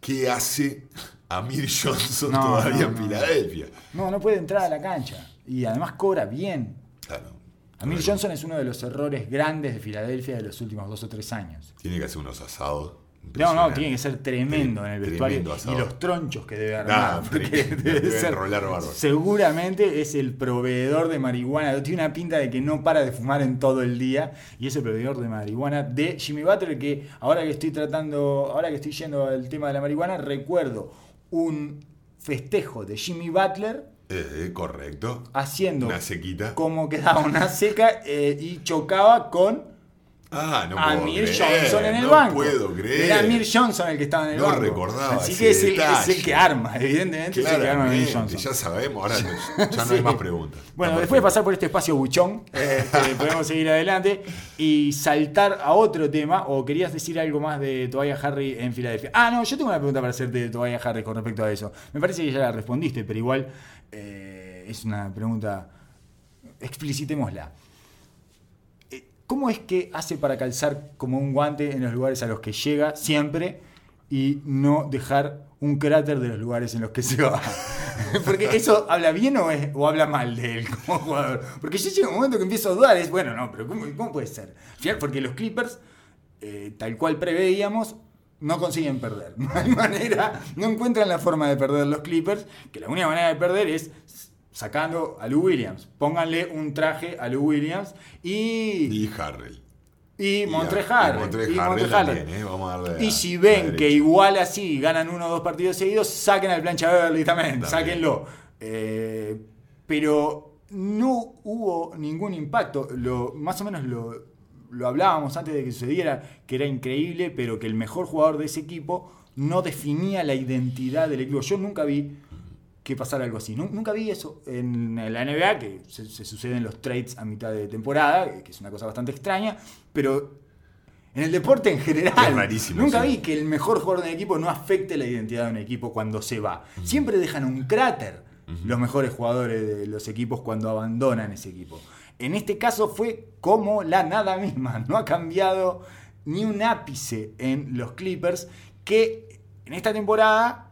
¿qué hace Amir Johnson No, todavía no, en. Filadelfia? No, no puede entrar a la cancha. Y además cobra bien. Claro. Amir Johnson es uno de los errores grandes de Filadelfia de los últimos dos o tres años. Tiene que hacer unos asados. No, no, tiene que ser tremendo en el vestuario. Y los tronchos que debe Nah, armar. porque tremendo, debe ser- seguramente es el proveedor de marihuana. Tiene una pinta de que no para de fumar en todo el día. Y es el proveedor de marihuana de Jimmy Butler. Que ahora que estoy tratando, ahora que estoy yendo al tema de la marihuana, recuerdo un festejo de Jimmy Butler Eh, correcto. haciendo Una sequita. como quedaba una seca eh, y chocaba con Ah, no puedo Amir creer, Johnson en el no banco. puedo creer. Era Amir Johnson el que estaba en el No banco. recordaba Así que es el, es detalle. el que arma, evidentemente es el que arma Amir Johnson. ya sabemos, ahora no- ya no hay más preguntas. Bueno, después de pasar por este espacio buchón, este, podemos seguir adelante y saltar a otro tema. ¿O querías decir algo más de Tobias Harry en Filadelfia? Ah, no, yo tengo una pregunta para hacerte de Tobias Harry con respecto a eso. Me parece que ya la respondiste, pero igual eh, es una pregunta. Explicitémosla. ¿Cómo es que hace para calzar como un guante en los lugares a los que llega siempre y no dejar un cráter de los lugares en los que se va? Porque eso habla bien o, es- o habla mal de él como jugador. Porque yo llega un momento que empiezo a dudar, es bueno, no, pero ¿cómo, puede ser? Porque los Clippers, eh, tal cual preveíamos, no consiguen perder. No hay manera, no encuentran la forma de perder los Clippers, que la única manera de perder es sacando a Lou Williams. Pónganle un traje a Lou Williams y, Y Harrell. y Y Montre a- Harrell. y y ¿eh? Vamos a darle Y a- si ven que igual así ganan uno o dos partidos seguidos, saquen al plancha Beverly también, También. sáquenlo. Eh, pero no hubo ningún impacto. Lo, más o menos lo, lo hablábamos antes de que sucediera, que era increíble, pero que el mejor jugador de ese equipo no definía la identidad del equipo. Yo nunca vi que pasara algo así. Nu- Nunca vi eso en la NBA, que se, se suceden los trades a mitad de temporada, que es una cosa bastante extraña, pero en el deporte en general. Rarísimo, Nunca sí. vi que el mejor jugador del equipo no afecte la identidad de un equipo cuando se va. Siempre dejan un cráter los mejores jugadores de los equipos cuando abandonan ese equipo. En este caso fue como la nada misma. No ha cambiado ni un ápice en los Clippers, que en esta temporada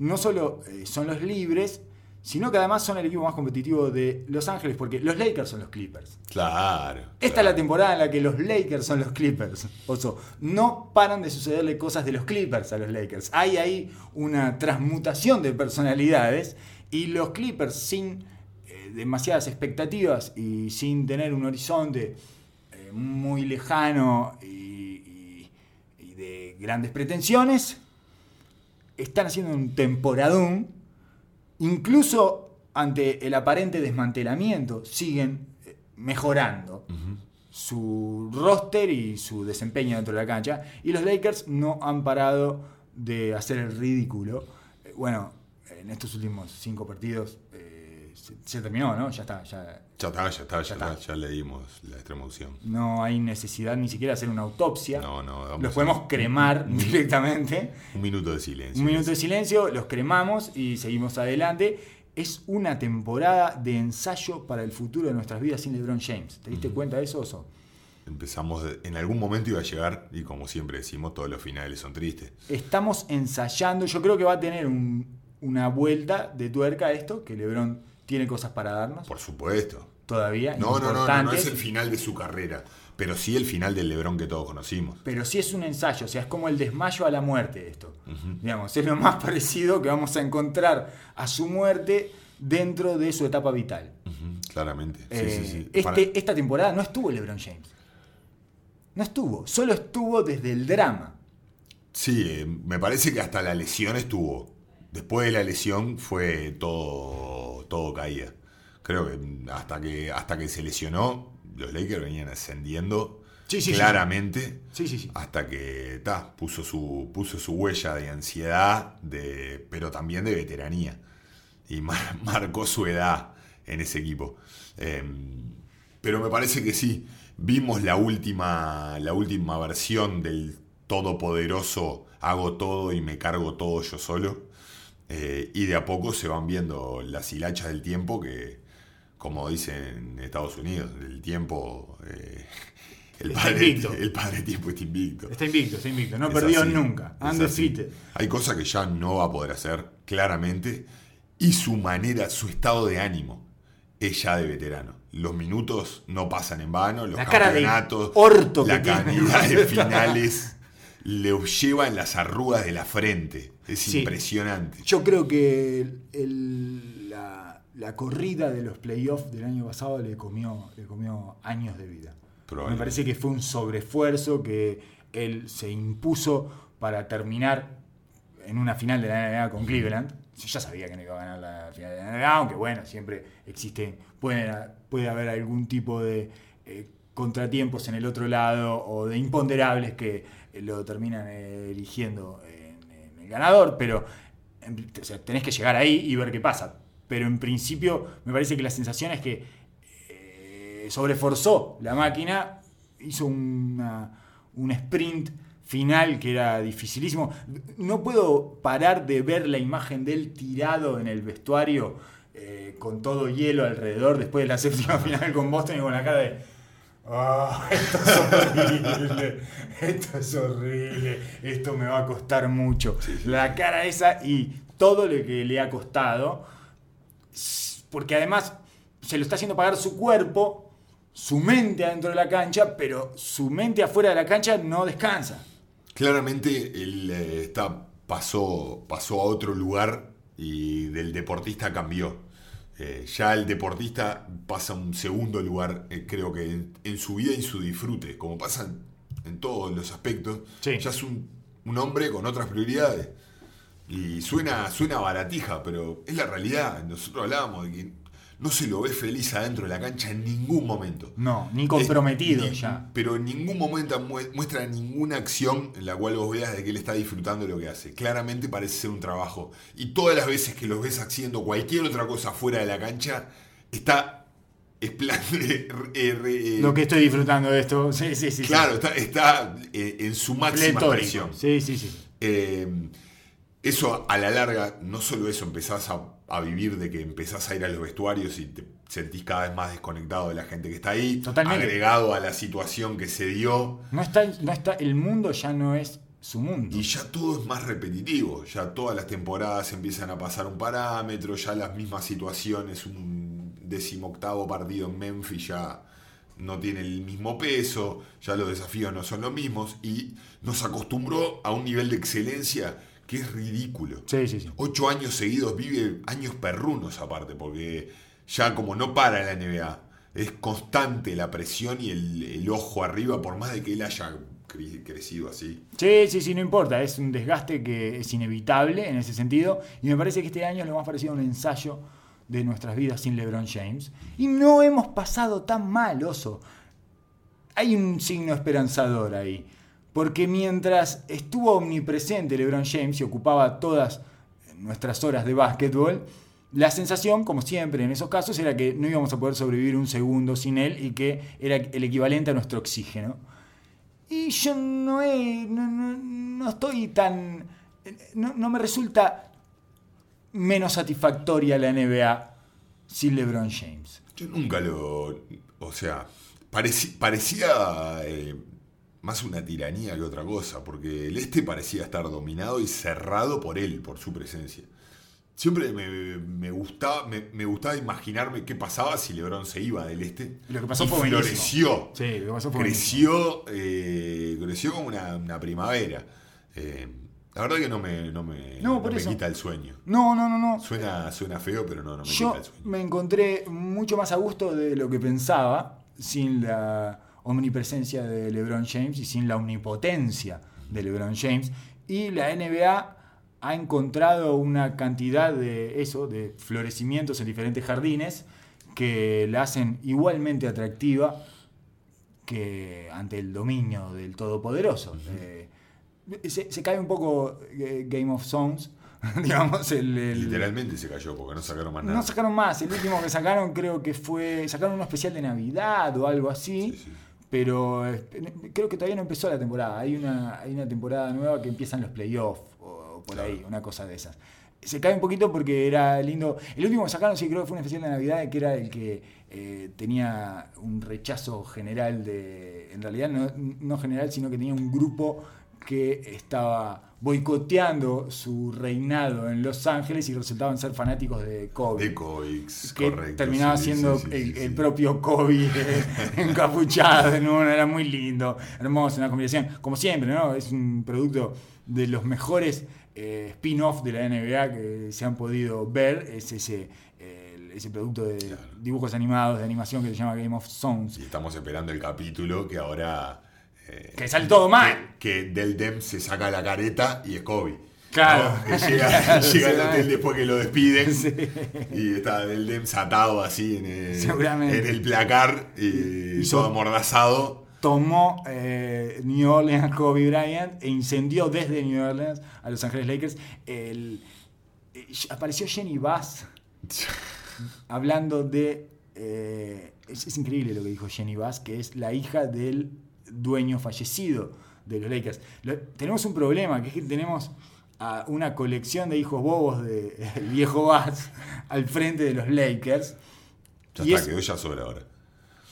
no solo eh, son los libres, sino que además son el equipo más competitivo de Los Ángeles, porque los Lakers son los Clippers. Claro. Esta es la temporada en la que los Lakers son los Clippers. Oso, no paran de sucederle cosas de los Clippers a los Lakers. Hay ahí una transmutación de personalidades y los Clippers sin eh, demasiadas expectativas y sin tener un horizonte eh, muy lejano y, y- y de grandes pretensiones, están haciendo un temporadón incluso ante el aparente desmantelamiento, siguen eh, mejorando su roster y su desempeño dentro de la cancha. Y los Lakers no han parado de hacer el ridículo. Eh, Bueno, en estos últimos cinco partidos eh, se, se terminó, ¿no? Ya está, ya Ya está, ya está, ya, Ya está, está. ya le dimos la extrema opción. no hay necesidad ni siquiera de hacer una autopsia. No, no, Los a- podemos cremar directamente. Un minuto de silencio. Un minuto de silencio, los cremamos y seguimos adelante. Es una temporada de ensayo para el futuro de nuestras vidas sin LeBron James. ¿Te diste cuenta de eso, Oso? Empezamos, en algún momento iba a llegar, y como siempre decimos, todos los finales son tristes. Estamos ensayando. Yo creo que va a tener un- una vuelta de tuerca esto, que LeBron tiene cosas para darnos Por supuesto. Todavía. No, no, no, no, no es el final de su carrera, pero sí el final del Lebrón que todos conocimos. Pero sí es un ensayo, o sea, es como el desmayo a la muerte esto. Digamos, es lo más parecido que vamos a encontrar a su muerte dentro de su etapa vital. Claramente. Sí, Eh, sí, sí. este- Para- Esta temporada no estuvo LeBron James. No estuvo, solo estuvo desde el drama. Sí, eh, me parece que hasta la lesión estuvo. Después de la lesión fue todo, todo caída. Creo que hasta que hasta que se lesionó, los Lakers venían ascendiendo Sí, sí, sí. claramente. Sí. Hasta que ta, puso, su, puso su huella de ansiedad, de, pero también de veteranía. Y mar- marcó su edad en ese equipo. Eh, pero me parece que sí. Vimos la última, la última versión del todopoderoso hago todo y me cargo todo yo solo. Eh, y de a poco se van viendo las hilachas del tiempo que, como dicen en Estados Unidos, el tiempo eh, El está padre, invicto. el padre tiempo está invicto. Está invicto, está invicto. No Es perdió así, nunca. Undefeated. Hay cosas que ya no va a poder hacer, claramente. Y su manera, su estado de ánimo es ya de veterano. Los minutos no pasan en vano, los La campeonatos, orto la tiene. cantidad de finales le lleva en las arrugas de la frente. Es Sí. impresionante. Yo creo que el- la, la corrida de los playoffs del año pasado le comió, le comió años de vida. Me parece que fue un sobreesfuerzo que él se impuso para terminar en una final de la NBA con Cleveland. Yo ya sabía que no iba a ganar la final de la NBA, aunque bueno, siempre existe, puede, puede haber algún tipo de eh, contratiempos en el otro lado o de imponderables que eh, lo terminan eh, eligiendo en, en el ganador, pero o sea, tenés que llegar ahí y ver qué pasa. Pero en principio me parece que la sensación es que eh, sobreforzó la máquina, hizo una- un sprint final que era dificilísimo. No puedo parar de ver la imagen de él tirado en el vestuario eh, con todo hielo alrededor después de la séptima final con Boston y con la cara de... "Ah, esto es horrible, esto es horrible, esto me va a costar mucho. La cara esa y todo lo que le ha costado porque además se lo está haciendo pagar su cuerpo, su mente adentro de la cancha, pero su mente afuera de la cancha no descansa. Claramente él eh, está, pasó, pasó a otro lugar y del deportista cambió. Eh, ya el deportista pasa a un segundo lugar, eh, creo que en, en su vida y en su disfrute, como pasa en, en todos los aspectos. Sí. Ya es un, un hombre con otras prioridades. Y suena, suena baratija, pero es la realidad. Nosotros hablábamos de que no se lo ve feliz adentro de la cancha en ningún momento. No, ni comprometido Es- ni- ya. Pero en ningún momento mu- muestra ninguna acción en la cual vos veas de que él está disfrutando de lo que hace. Claramente parece ser un trabajo. Y todas las veces que los ves haciendo cualquier otra cosa fuera de la cancha, está espléndido. Lo que estoy disfrutando de esto, sí, sí, sí. sí. claro, está, está, eh, en su máxima Pletórico. expresión. Sí, sí, sí. Eso a la larga, no solo eso, empezás a, a vivir de que empezás a ir a los vestuarios y te sentís cada vez más desconectado de la gente que está ahí, Totalmente. agregado a la situación que se dio, No está, no está, el mundo ya no es su mundo. y ya todo es más repetitivo, ya todas las temporadas empiezan a pasar un parámetro, ya las mismas situaciones, un decimoctavo partido en Memphis ya no tiene el mismo peso, ya los desafíos no son los mismos, y nos acostumbró a un nivel de excelencia que es ridículo. Sí, sí, sí. Ocho años seguidos, vive años perrunos aparte, porque ya como no para la NBA, es constante la presión y el, el ojo arriba, por más de que él haya cre- crecido así. Sí, sí, sí, no importa. Es un desgaste que es inevitable en ese sentido. Y me parece que este año es lo más parecido a un ensayo de nuestras vidas sin LeBron James. Y no hemos pasado tan mal, oso. Hay un signo esperanzador ahí. Porque mientras estuvo omnipresente LeBron James y ocupaba todas nuestras horas de básquetbol, la sensación, como siempre en esos casos, era que no íbamos a poder sobrevivir un segundo sin él y que era el equivalente a nuestro oxígeno. Y yo no, he- no, estoy tan... No, no me resulta menos satisfactoria la NBA sin LeBron James. Yo nunca lo. O sea, parecía eh, más una tiranía que otra cosa, porque el este parecía estar dominado y cerrado por él, por su presencia. Siempre me, me gustaba, me, me gustaba imaginarme qué pasaba si LeBron se iba del este. Lo que pasó Y fue floreció. Sí, lo que pasó fue creció, eh, creció como una, una primavera. Eh, la verdad que no me, no me, No, no por me quita el sueño. No, no, no, no. Suena, suena feo, pero no, no me Yo quita el sueño. me encontré mucho más a gusto de lo que pensaba sin la omnipresencia de LeBron James y sin la omnipotencia de LeBron James. Y la NBA ha encontrado una cantidad de eso, de florecimientos en diferentes jardines que la hacen igualmente atractiva que ante el dominio del Todopoderoso. Eh, se, se cae un poco eh, Game of Thrones, digamos, el- el, Literalmente se cayó porque no sacaron más nada. no sacaron más. El último que sacaron creo que fue. Sacaron uno especial de Navidad o algo así. Sí, sí. Pero eh, creo que todavía no empezó la temporada. Hay una, hay una temporada nueva que empiezan los playoffs o por ahí, una cosa de esas. se cae un poquito porque era lindo. El último que sacaron, sí, creo que fue un especial de Navidad, que era el que eh, tenía un rechazo general de. En realidad, no, no general, sino que tenía un grupo que estaba boicoteando su reinado en Los Ángeles y resultaban ser fanáticos de Kobe. De Coix, que correcto. terminaba sí, siendo sí, sí, el, propio Kobe eh, encapuchado en uno, era muy lindo, hermoso, una combinación, como siempre, ¿no? Es un producto de los mejores eh, spin-off de la NBA que se han podido ver, es ese, ese producto de Claro. dibujos animados, de animación que se llama Game of Thrones, Y estamos esperando el capítulo que ahora. Eh, que sale todo mal. que Del Dem se saca la careta y es Kobe. Claro. ¿no? Que llega, llega al hotel después que lo despiden. Sí. Y está Del Dem atado así en el, en el placar y Hizo- todo amordazado. tomó eh, New Orleans Kobe Bryant e incendió desde New Orleans a Los Ángeles Lakers. El- eh, apareció Jenny Bass hablando de... eh, es, es increíble lo que dijo Jenny Bass, que es la hija del dueño fallecido de los Lakers. Lo- tenemos un problema, que es que tenemos a una colección de hijos bobos del viejo Bass al frente de los Lakers. Ya Y está, es- quedó ya sobre ahora.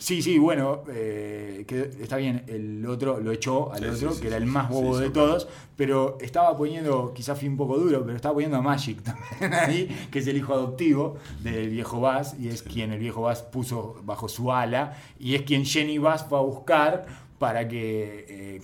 Sí, sí, bueno, eh, que está bien, el otro lo echó al Sí, otro, sí, sí, que era el más bobo de todos, pero estaba poniendo, quizás fui un poco duro, pero estaba poniendo a Magic también ahí, que es el hijo adoptivo del viejo Bass, y es quien el viejo Bass puso bajo su ala, y es quien Jenny Bass fue a buscar para que eh,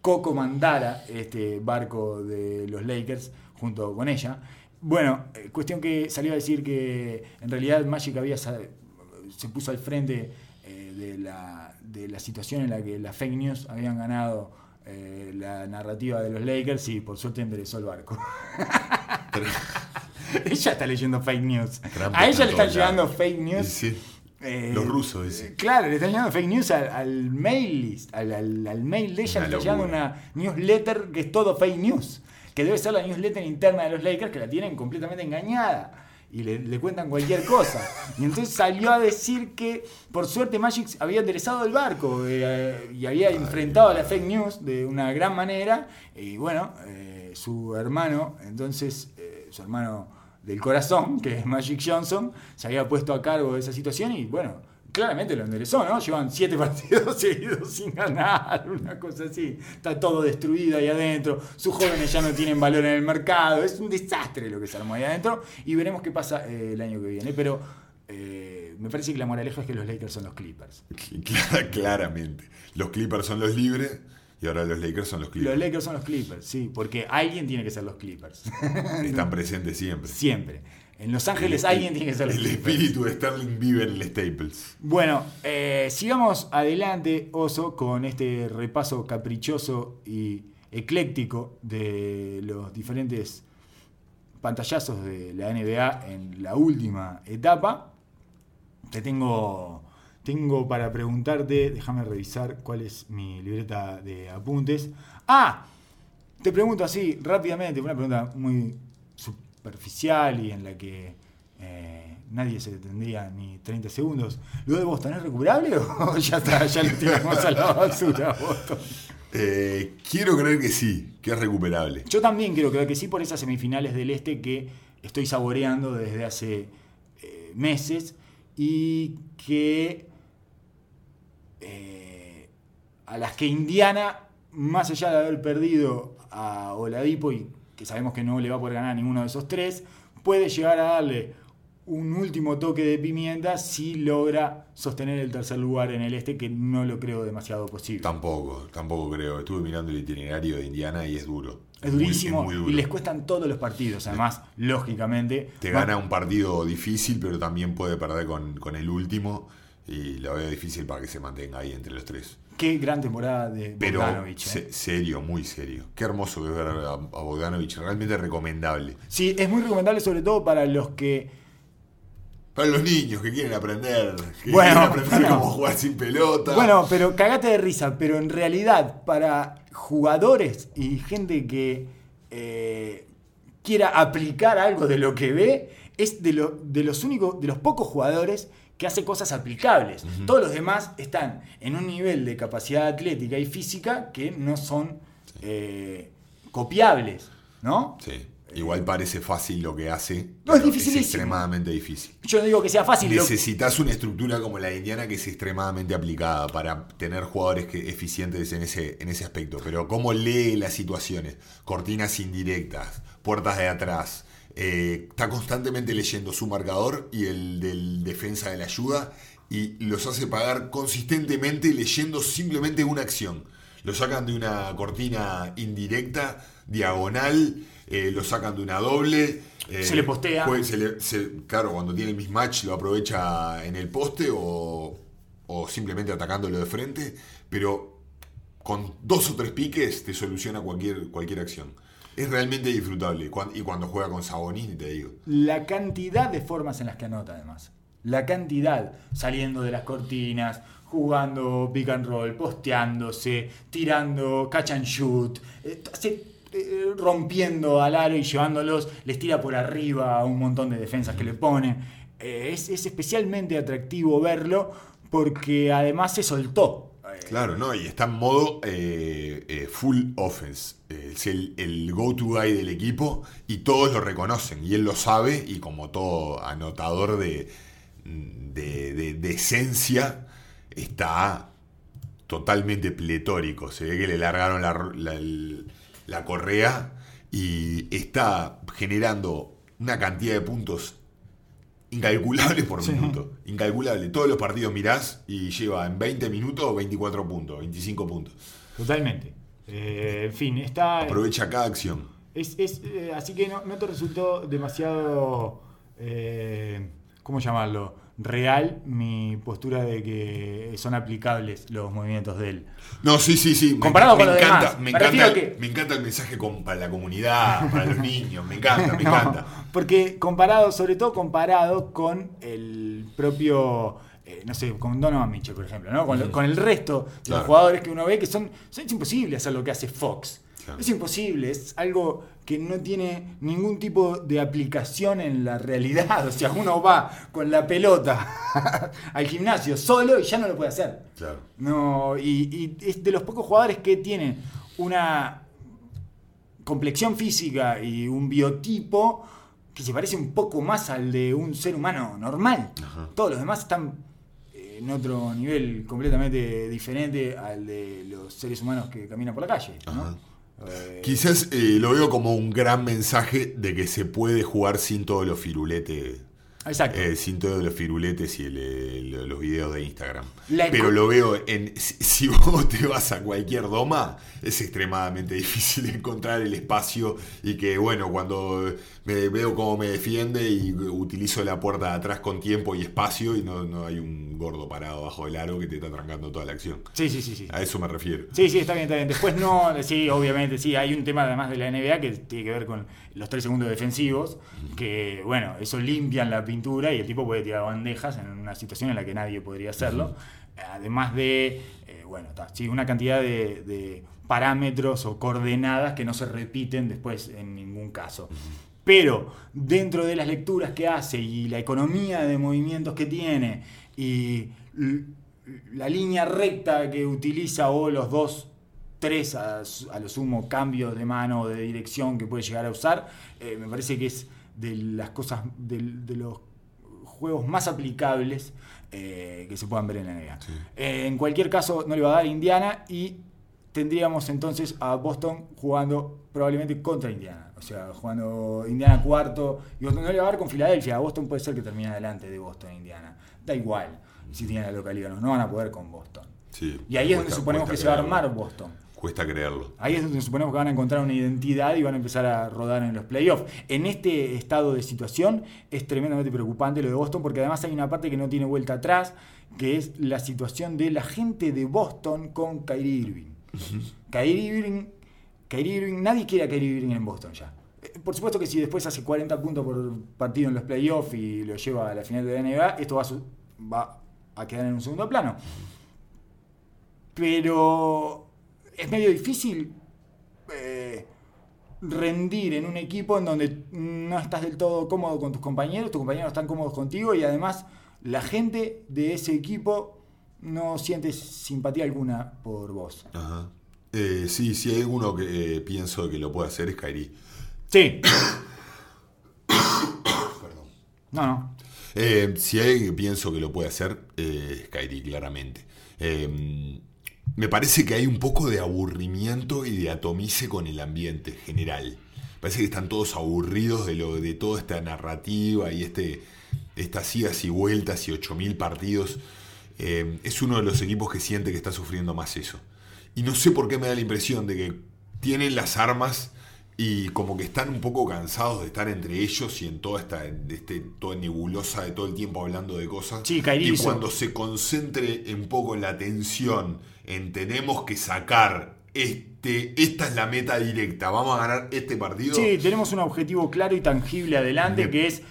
Coco mandara este barco de los Lakers junto con ella. Bueno, eh, cuestión que salió a decir que en realidad Magic había se puso al frente eh, de, la, de la situación en la que las fake news habían ganado eh, la narrativa de los Lakers y por suerte enderezó el barco. ella está leyendo fake news. Trump a ella le están llegando fake news. Sí. Eh, Los rusos, dice. Claro, le están llegando fake news al, al mail list, al, al- al mail de ella le está llegando locura. una newsletter que es todo fake news. Que debe ser la newsletter interna de los Lakers que la tienen completamente engañada. Y le, le cuentan cualquier cosa. Y entonces salió a decir que, por suerte, Magic había enderezado el barco eh, y había enfrentado a la fake news de una gran manera. Y bueno, eh, su hermano, entonces, eh, su hermano del corazón, que es Magic Johnson, se había puesto a cargo de esa situación y bueno, claramente lo enderezó, ¿no? Llevan siete partidos seguidos sin ganar, una cosa así. Está todo destruido ahí adentro, sus jóvenes ya no tienen valor en el mercado, es un desastre lo que se armó ahí adentro y veremos qué pasa eh, el año que viene. Pero eh, me parece que la moraleja es que los Lakers son los Clippers. Cla- Claramente. Los Clippers son los libres y ahora los Lakers son los Los Clippers. Lakers son los Clippers, sí, porque alguien tiene que ser los Clippers. Están presentes siempre. Siempre. En Los Ángeles El- alguien tiene que ser los El Clippers. espíritu de Sterling vive en el Staples. Bueno, eh, sigamos adelante, Oso, con este repaso caprichoso y ecléctico de los diferentes pantallazos de la NBA en la última etapa. Te tengo, tengo para preguntarte, déjame revisar cuál es mi libreta de apuntes. Ah, te pregunto así rápidamente, una pregunta muy superficial y en la que eh, nadie se detendría ni 30 segundos. ¿Lo de Boston es recuperable o ya está, ya lo tiramos a la basura Boston? Eh, quiero creer que sí, que es recuperable. Yo también quiero creer que sí por esas semifinales del Este que estoy saboreando desde hace eh, meses y que eh, a las que Indiana, más allá de haber perdido a Oladipo y que sabemos que no le va a poder ganar a ninguno de esos tres, puede llegar a darle un último toque de pimienta si logra sostener el tercer lugar en el este, que no lo creo demasiado posible. Tampoco, tampoco creo. Estuve mirando el itinerario de Indiana y es duro. Es durísimo muy duro. y les cuestan todos los partidos. Además, lógicamente. Te gana un partido difícil, pero también puede perder con, con el último. Y lo veo difícil para que se mantenga ahí entre los tres. Qué gran temporada de Pero Bogdanovich. ¿eh? se- serio, muy serio. Qué hermoso ver a, a Bogdanovich. Realmente recomendable. Sí, es muy recomendable, sobre todo para los que. Para los niños que quieren aprender. Que Bueno, quieren aprender bueno. cómo jugar sin pelota. Bueno, pero cagate de risa, pero en realidad, para jugadores y gente que eh, quiera aplicar algo de lo que ve, es de, lo- de los únicos, de los pocos jugadores que hace cosas aplicables. Todos los demás están en un nivel de capacidad atlética y física que no son eh, copiables, ¿no? Sí. Igual parece fácil lo que hace. No, es pero dificilísimo. extremadamente difícil. Yo no digo que sea fácil. lo- Necesitas una estructura como la de Indiana que es extremadamente aplicada para tener jugadores que, eficientes en ese, en ese aspecto. Pero cómo lee las situaciones, cortinas indirectas, puertas de atrás. Eh, está constantemente leyendo su marcador y el del defensa de la ayuda y los hace pagar consistentemente leyendo simplemente una acción. Lo sacan de una cortina indirecta, diagonal, eh, lo sacan de una doble. eh, Se le postea. jue- se le- se- claro, cuando tiene el mismatch lo aprovecha en el poste o, o simplemente atacándolo de frente, pero con dos o tres piques te soluciona cualquier, cualquier acción. Es realmente disfrutable. Y cuando juega con Sabonis, ni te digo. La cantidad de formas en las que anota, además. La cantidad. Saliendo de las cortinas, jugando pick and roll, posteándose, tirando catch and shoot, eh, hace, eh, rompiendo al aro y llevándolos, les tira por arriba a un montón de defensas que le ponen. Eh, es, es especialmente atractivo verlo porque además se soltó. Claro, ¿no? Y está en modo eh, eh, full offense. Es el, go-to guy del equipo y todos lo reconocen. Y él lo sabe y como todo anotador de, de, de- de esencia, está totalmente pletórico. Se ve que le largaron la, la- la correa y está generando una cantidad de puntos incalculable por Sí. minuto. Incalculable. Todos los partidos mirás y lleva en 20 minutos 24 puntos, 25 puntos. Totalmente. Eh, en fin, está... Aprovecha cada acción. Es, es, eh, así que no, no te resultó demasiado, eh, ¿cómo llamarlo? Real mi postura de que son aplicables los movimientos de él. No, sí, sí, sí. Me- Comparado me, con lo encanta, demás, me, me encanta que- me encanta el mensaje con- para la comunidad, para los niños. Me encanta, me No, encanta. porque comparado, sobre todo comparado con el propio, eh, no sé, con Donovan Mitchell, por ejemplo, ¿no? con, lo- con el resto de Claro. los jugadores que uno ve que son, son- es imposible hacer lo que hace Fox. Claro. Es imposible, es algo que no tiene ningún tipo de aplicación en la realidad. O sea, uno va con la pelota al gimnasio solo y ya no lo puede hacer. Claro. No, y, y es de los pocos jugadores que tienen una complexión física y un biotipo que se parece un poco más al de un ser humano normal. Ajá. Todos los demás están en otro nivel completamente diferente al de los seres humanos que caminan por la calle. ¿no? Eh, Quizás eh, lo veo como un gran mensaje de que se puede jugar sin todos los firuletes. exacto. eh, sin todos los firuletes y el, el- los videos de Instagram. La Pero lo veo en. Si vos te vas a cualquier doma, es extremadamente difícil encontrar el espacio. Y que, bueno, cuando me veo cómo me defiende y utilizo la puerta de atrás con tiempo y espacio, y no, no hay un gordo parado bajo el aro que te está trancando toda la acción. sí, sí, sí, sí. A eso me refiero. Sí, sí, está bien, está bien. Después no, sí, obviamente, sí, hay un tema además de la NBA que tiene que ver con los tres segundos defensivos, que bueno, eso limpian la pintura y el tipo puede tirar bandejas en una situación en la que nadie podría hacerlo. Además de, eh, bueno, está, sí, una cantidad de, de parámetros o coordenadas que no se repiten después en ningún caso. Pero dentro de las lecturas que hace y la economía de movimientos que tiene y la línea recta que utiliza o los dos, tres a, lo sumo cambios de mano o de dirección que puede llegar a usar, eh, me parece que es de las cosas, de, de los juegos más aplicables eh, que se puedan ver en la NBA. Eh, en cualquier caso, no le va a dar Indiana y tendríamos entonces a Boston jugando probablemente contra Indiana. O sea, jugando Indiana cuarto. Y Boston no le va a dar con Filadelfia. Boston puede ser que termine adelante de Boston Indiana. Da igual si tiene la localidad o no. No van a poder con Boston. Sí, Y ahí es donde suponemos que se va a armar Boston. Cuesta creerlo. Ahí es donde suponemos que van a encontrar una identidad y van a empezar a rodar en los playoffs. En este estado de situación es tremendamente preocupante lo de Boston porque además hay una parte que no tiene vuelta atrás, que es la situación de la gente de Boston con Kyrie Irving. Kyrie Irving, Kyrie Irving, nadie quiere a Kyrie Irving en Boston ya. Eh, Por supuesto que si después hace 40 puntos por partido en los playoffs y lo lleva a la final de la NBA, esto va a, quedar en un segundo plano. Pero es medio difícil eh, rendir en un equipo en donde no estás del todo cómodo con tus compañeros, tus compañeros están cómodos contigo y además la gente de ese equipo no siente simpatía alguna por vos. Ajá. Eh, sí, sí, hay uno que eh, pienso que lo puede hacer es Kairi. Sí. No, no. Eh, si hay alguien que pienso que lo puede hacer, eh, es Kairi, claramente. Me parece que hay un poco de aburrimiento y de atomice con el ambiente general. Parece que están todos aburridos de, lo, de toda esta narrativa y este, estas idas y vueltas y 8.000 partidos. Es uno de los equipos que siente que está sufriendo más eso. Y no sé por qué me da la impresión de que tienen las armas y como que están un poco cansados de estar entre ellos y en toda esta este, toda nebulosa de todo el tiempo hablando de cosas. Sí, y cuando se concentre un poco en la atención, en tenemos que sacar este, esta es la meta directa, vamos a ganar este partido. Sí, tenemos un objetivo claro y tangible adelante que es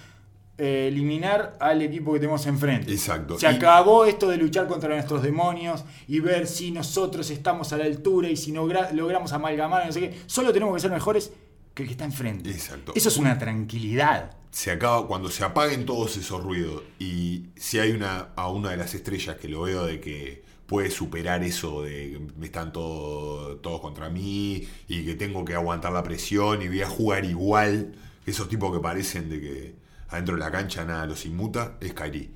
eh, eliminar al equipo que tenemos enfrente. Exacto. Se Y- acabó esto de luchar contra nuestros demonios y ver si nosotros estamos a la altura y si logramos amalgamar, no sé qué. Solo tenemos que ser mejores que el que está enfrente. Exacto. Eso es una tranquilidad. se acaba cuando se apaguen todos esos ruidos y si hay una a una de las estrellas que lo veo de que puede superar eso de que me están todo- todos contra mí y que tengo que aguantar la presión y voy a jugar igual esos tipos que parecen de que adentro de la cancha nada los inmuta es Kairi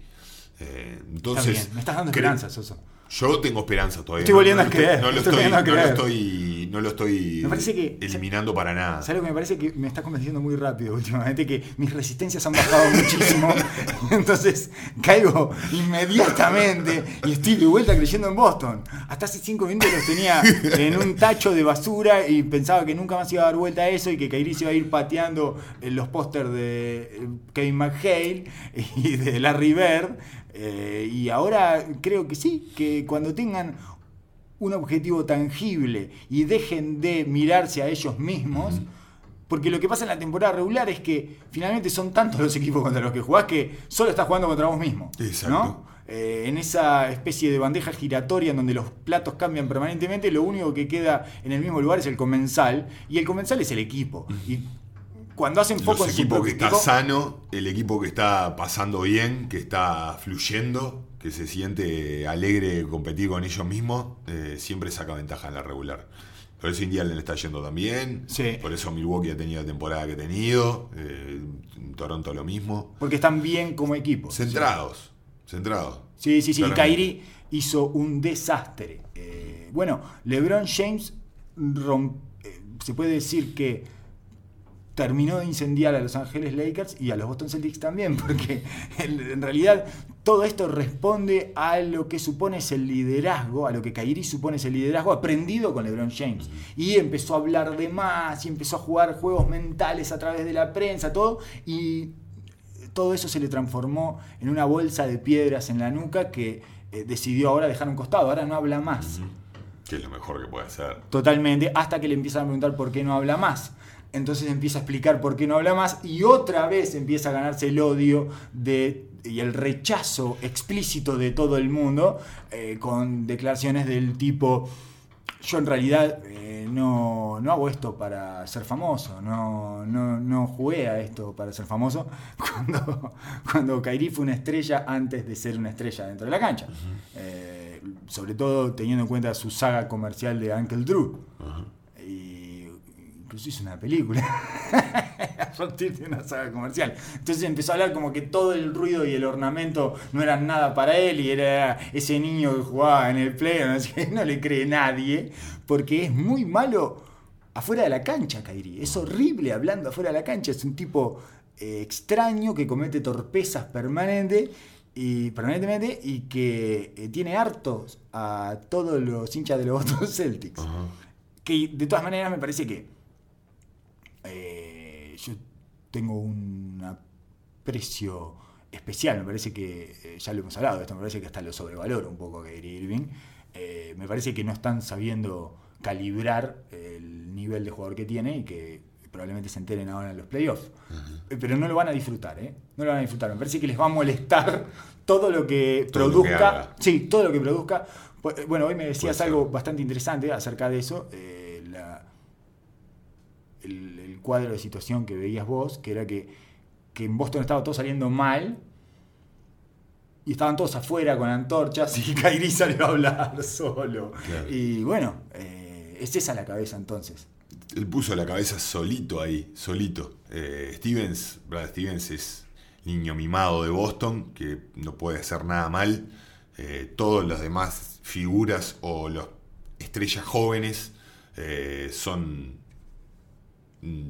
Eh, Está entonces bien, me estás dando esperanzas, Soso. Yo tengo esperanza todavía Estoy volviendo no a creer, no lo estoy no lo estoy no lo estoy Me parece que- eliminando para nada ¿Sabes lo que me parece? Que me está convenciendo muy rápido últimamente, que mis resistencias han bajado muchísimo. Entonces caigo inmediatamente y estoy de vuelta creyendo en Boston. Hasta hace cinco minutos los tenía en un tacho de basura y pensaba que nunca más iba a dar vuelta a eso y que Kairi se iba a ir pateando en los pósters de eh, Kevin McHale y de Larry Bird. Eh, y ahora creo que sí, que cuando tengan un objetivo tangible y dejen de mirarse a ellos mismos. Porque lo que pasa en la temporada regular es que finalmente son tantos los equipos contra los que jugás que solo estás jugando contra vos mismo. Exacto. ¿no? Eh, en esa especie de bandeja giratoria en donde los platos cambian permanentemente, lo único que queda en el mismo lugar es el comensal. Y el comensal es el equipo. Y cuando hacen foco los en su propio que está equipo- sano, el equipo que está pasando bien, que está fluyendo, que se siente alegre de competir con ellos mismos, eh, siempre saca ventaja en la regular. Por eso Indiana le está yendo también. Sí. Por eso Milwaukee ha tenido la temporada que ha tenido. eh, Toronto lo mismo. Porque están bien como equipo. Centrados. Centrados. Sí, sí, sí. Y. Kairi hizo un desastre. Eh, bueno, LeBron James rom- eh, se puede decir que terminó de incendiar a Los Ángeles Lakers y a los Boston Celtics también, porque en, realidad todo esto responde a lo que supone es el liderazgo, a lo que Kairi supone es el liderazgo aprendido con LeBron James. Y empezó a hablar de más, y empezó a jugar juegos mentales a través de la prensa, todo, y todo eso se le transformó en una bolsa de piedras en la nuca que eh, decidió ahora dejar un costado, ahora no habla más. Que es lo mejor que puede hacer. Totalmente, hasta que le empiezan a preguntar por qué no habla más. Entonces empieza a explicar por qué no habla más y otra vez empieza a ganarse el odio de, y el rechazo explícito de todo el mundo eh, con declaraciones del tipo, yo en realidad eh, no, no hago esto para ser famoso, no, no, no jugué a esto para ser famoso, cuando, cuando Kairi fue una estrella antes de ser una estrella dentro de la cancha. Eh, sobre todo teniendo en cuenta su saga comercial de Uncle Drew. Incluso hizo una película a partir de una saga comercial. Entonces empezó a hablar como que todo el ruido y el ornamento no eran nada para él y era ese niño que jugaba en el play, no, sé qué, no le cree nadie, porque es muy malo afuera de la cancha, Kairi. Es horrible hablando afuera de la cancha. Es un tipo eh, extraño que comete torpezas permanente y permanentemente y que eh, tiene hartos a todos los hinchas de los Boston Celtics. Que de todas maneras me parece que eh, yo tengo un aprecio especial, me parece que, eh, ya lo hemos hablado esto, me parece que hasta lo sobrevaloro un poco a Kyrie Irving. Eh, me parece que no están sabiendo calibrar el nivel de jugador que tiene y que probablemente se enteren ahora en los playoffs. Pero no lo van a disfrutar, ¿eh? No lo van a disfrutar. Me parece que les va a molestar todo lo que Todo lo que produzca. sí, todo lo que produzca. Bueno, hoy me decías algo bastante interesante acerca de eso. eh, la- el, el cuadro de situación que veías vos, que era que, que en Boston estaba todo saliendo mal y estaban todos afuera con antorchas y Kairi salió a hablar solo. Claro. Y bueno, eh, es esa la cabeza entonces. él puso la cabeza solito ahí, solito. Eh, Stevens, Brad Stevens es niño mimado de Boston, que no puede hacer nada mal. Eh, todos los demás figuras o los estrellas jóvenes eh, son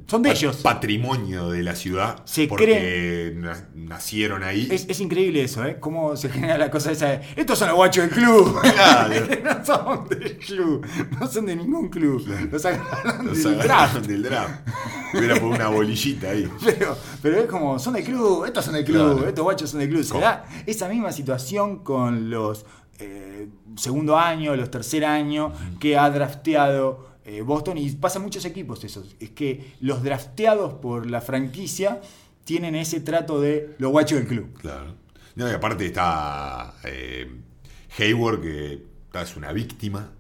Son de ellos. patrimonio de la ciudad Se porque na- nacieron ahí Es, es increíble eso, ¿eh? Cómo se genera la cosa esa de. Estos son los guachos del club. Claro. no son del club. No son de ningún club. Los agarraron Los del agarraron draft. del draft era por una bolillita ahí Pero, pero es como, son del club, estos son del club, Claro. estos guachos son del club. Se ¿Cómo? da esa misma situación con los eh, segundo año, los tercer año que ha drafteado eh, Boston y pasa en muchos equipos eso. Es que los drafteados por la franquicia tienen ese trato de los guachos del club. Claro. No, y aparte está eh, Hayward, que es una víctima.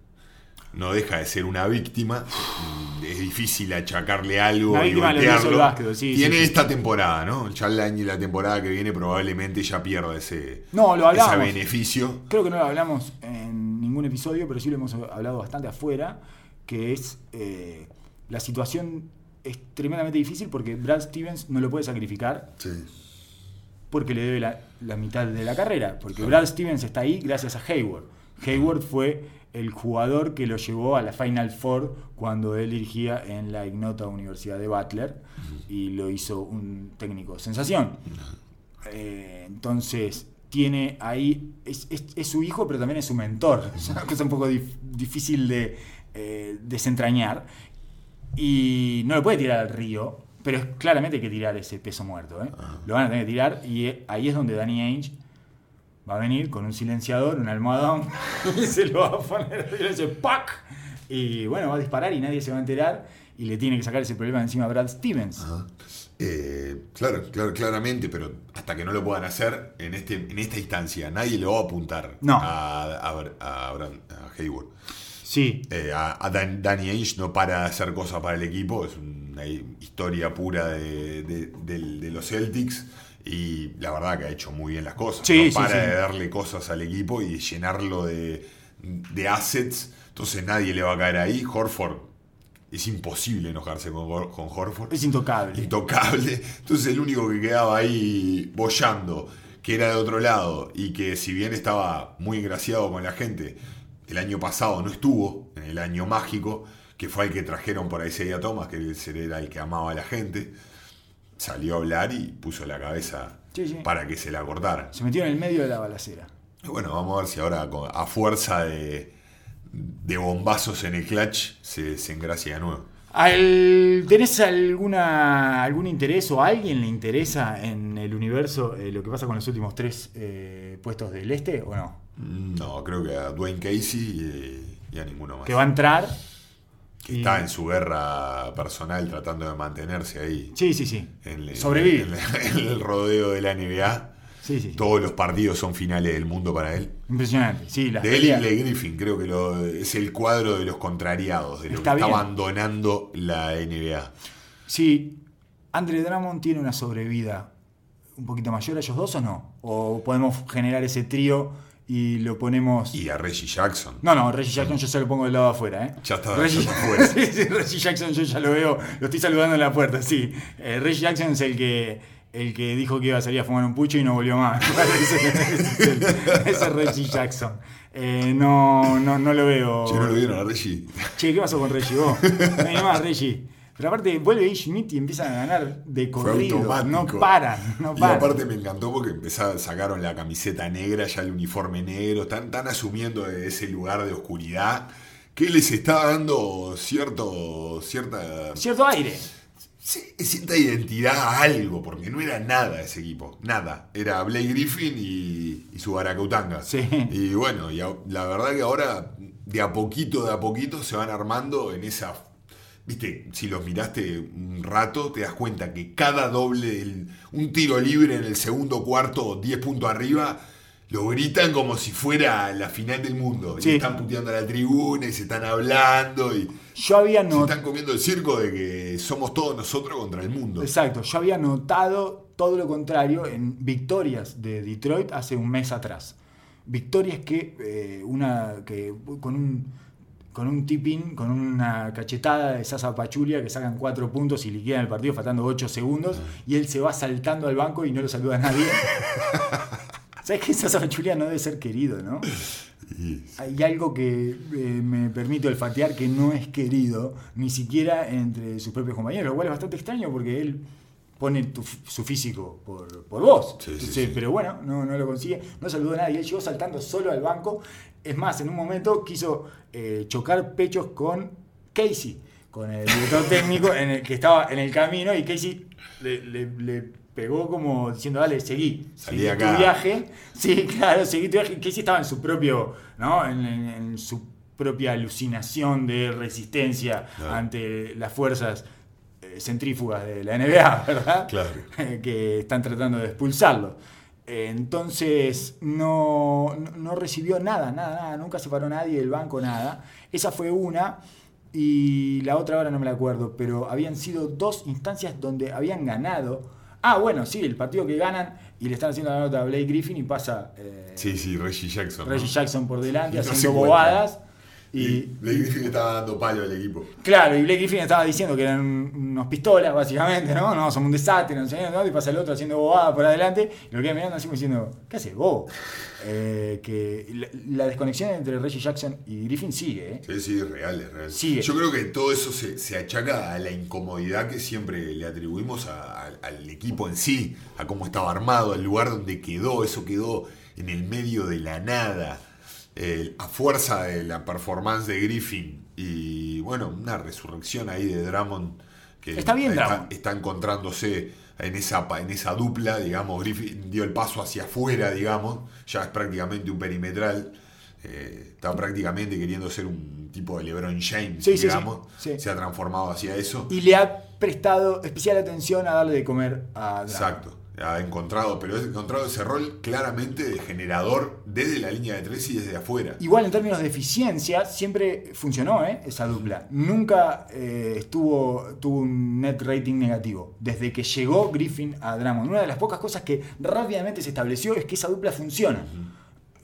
No deja de ser una víctima. Mm, Es difícil achacarle algo Una y golpearlo. básquet, sí, Tiene sí, sí. esta temporada, ¿no? Ya la temporada que viene probablemente ya pierda ese, No, lo ese hablábamos. beneficio. Creo que no lo hablamos en ningún episodio, pero sí lo hemos hablado bastante afuera, que es eh, la situación es tremendamente difícil porque Brad Stevens no lo puede sacrificar Sí. porque le debe la, la mitad de la carrera, porque Brad Stevens está ahí gracias a Hayward. Hayward fue el jugador que lo llevó a la Final Four cuando él dirigía en la ignota Universidad de Butler y lo hizo un técnico sensación. Eh, entonces, tiene ahí, es, es- es su hijo, pero también es su mentor. Es una cosa un poco dif- difícil de eh, desentrañar. Y no lo puede tirar al río, pero es, claramente hay que tirar ese peso muerto. ¿eh? Lo van a tener que tirar y eh, ahí es donde Danny Ainge va a venir con un silenciador, un almohadón, y se lo va a poner y dice ¡pac! Y bueno, va a disparar y nadie se va a enterar y le tiene que sacar ese problema encima a Brad Stevens. Ajá. Eh, claro, claro, claramente, pero hasta que no lo puedan hacer en, este, en esta instancia, nadie le va a apuntar No. a, a, a a Hayward. Sí, Eh, a, a Dan- Danny Ainge no para de hacer cosas para el equipo, es una historia pura de, de- del- de los Celtics y la verdad que ha hecho muy bien las cosas. Sí, no para sí. de darle cosas al equipo y llenarlo de, de assets, entonces nadie le va a caer ahí. Horford, es imposible enojarse con, Hor- con Horford. es intocable. Intocable. Entonces el único que quedaba ahí bollando, que era de otro lado, y que si bien estaba muy ingraciado con la gente, el año pasado no estuvo, en el año mágico, que fue el que trajeron por Isaiah Thomas, que era el que amaba a la gente, salió a hablar y puso la cabeza Sí, sí. para que se la cortara. Se metió en el medio de la balacera. Y Bueno, vamos a ver si ahora a fuerza de, de bombazos en el clutch se, se engracia de nuevo. Al- ¿Tenés alguna, algún interés o a alguien le interesa en el universo eh, lo que pasa con los últimos tres eh, puestos del este o no? No, creo que a Dwayne Casey y, y a ninguno más. Que va a entrar. que y- está en su guerra personal tratando de mantenerse ahí. Sí, sí, sí. En, Sobrevive. En, el- en el rodeo de la NBA. Sí, sí. Todos los partidos son finales del mundo para él. Impresionante. Sí, las De él y Blake Griffin, creo que lo- es el cuadro de los contrariados, de lo Está que está abandonando la NBA. Sí, Andre Drummond tiene una sobrevida un poquito mayor a ellos dos o no? ¿O podemos generar ese trío y lo ponemos... Y a Reggie Jackson. No, no, Reggie Jackson yo se lo pongo del lado de afuera, ¿eh? Ya está, Reggie, ya está afuera. sí, sí, Reggie Jackson yo ya lo veo, lo estoy saludando en la puerta, sí. Eh, Reggie Jackson es el que el que dijo que iba a salir a fumar un pucho y no volvió más. ese, ese es el- ese es Reggie Jackson. Eh, no, no, no lo veo. Che, ¿no lo vieron a Reggie? Che, ¿qué pasó con Reggie vos? No hay más, Reggie. Pero aparte, vuelve Ish Smith y empiezan a ganar de corrido. No paran, no Y paran. aparte me encantó porque empezaron, sacaron la camiseta negra, ya el uniforme negro, están, están asumiendo ese lugar de oscuridad que les está dando cierto, cierta, Cierto aire. sí, cierta identidad a algo, porque no era nada ese equipo, nada. Era Blake Griffin y, y su Baracautanga. Sí. Y bueno, y a- la verdad que ahora de a poquito, de a poquito se van armando en esa... Viste, si los miraste un rato, te das cuenta que cada doble, un tiro libre en el segundo cuarto, 10 puntos arriba, lo gritan como si fuera la final del mundo. Sí. Y están puteando a la tribuna y se están hablando y Yo había se están comiendo el circo de que somos todos nosotros contra el mundo. Exacto, yo había notado todo lo contrario en victorias de Detroit hace un mes atrás. Victorias que, eh, una, que con un con un tipping, con una cachetada de Sasa Pachulia que sacan cuatro puntos y liquidan el partido faltando ocho segundos y él se va saltando al banco y no lo saluda a nadie. ¿Sabes que Sasa Pachulia no debe ser querido, no? Hay algo que eh, me permite olfatear que no es querido, ni siquiera entre sus propios compañeros, lo cual es bastante extraño porque él pone tu- su físico por, por vos. Sí, sí, Sí, sí. Pero bueno, no, no lo consigue, no saludó a nadie, él llegó saltando solo al banco. Es más, en un momento quiso eh, chocar pechos con Casey, con el director técnico en el que estaba en el camino y Casey le, le- le pegó como diciendo, dale, seguí, Salí seguí acá. tu viaje. Sí, claro, seguí tu viaje. Casey estaba en su propio, ¿no? En, en- en su propia alucinación de resistencia Claro. ante las fuerzas eh, centrífugas de la NBA, ¿verdad? Claro. que están tratando de expulsarlo. Eh, Entonces no, no- recibió nada, nada, nada, nunca se paró nadie del banco, nada. Esa fue una y la otra ahora no me la acuerdo, pero habían sido dos instancias donde habían ganado. Ah, bueno, sí, el partido que ganan y le están haciendo la nota a Blake Griffin y pasa eh, Sí, sí, Reggie Jackson. ¿no? Reggie Jackson por delante no haciendo bobadas. Y, Blake Griffin le estaba dando palo al equipo. Claro, y Blake Griffin estaba diciendo que eran unos pistolas, básicamente, ¿no? No, somos un desastre, no sé ¿no? Y pasa el otro haciendo bobada por adelante, y lo queda mirando así como diciendo, ¿qué haces, bobo? Eh, que la, la desconexión entre Reggie Jackson y Griffin sigue, ¿eh? Sí, sí, es real, es real. Sigue. Yo creo que todo eso se, se achaca a la incomodidad que siempre le atribuimos a- a- al equipo en sí, a cómo estaba armado, al lugar donde quedó, eso quedó en el medio de la nada, eh, a fuerza de la performance de Griffin y bueno, una resurrección ahí de Drummond que Está bien, Drummond. está encontrándose en esa, en esa dupla, digamos, Griffin dio el paso hacia afuera, digamos, ya es prácticamente un perimetral, eh, está prácticamente queriendo ser un tipo de LeBron James, sí, digamos, sí, sí. se ha transformado hacia eso. Y le ha prestado especial atención a darle de comer a Drummond. Exacto, ha encontrado, pero ha encontrado ese rol claramente de generador desde la línea de tres y desde afuera. Igual en términos de eficiencia, siempre funcionó ¿eh? esa dupla. Nunca eh, estuvo, tuvo un net rating negativo. Desde que llegó Griffin a Drummond. Una de las pocas cosas que rápidamente se estableció es que esa dupla funciona.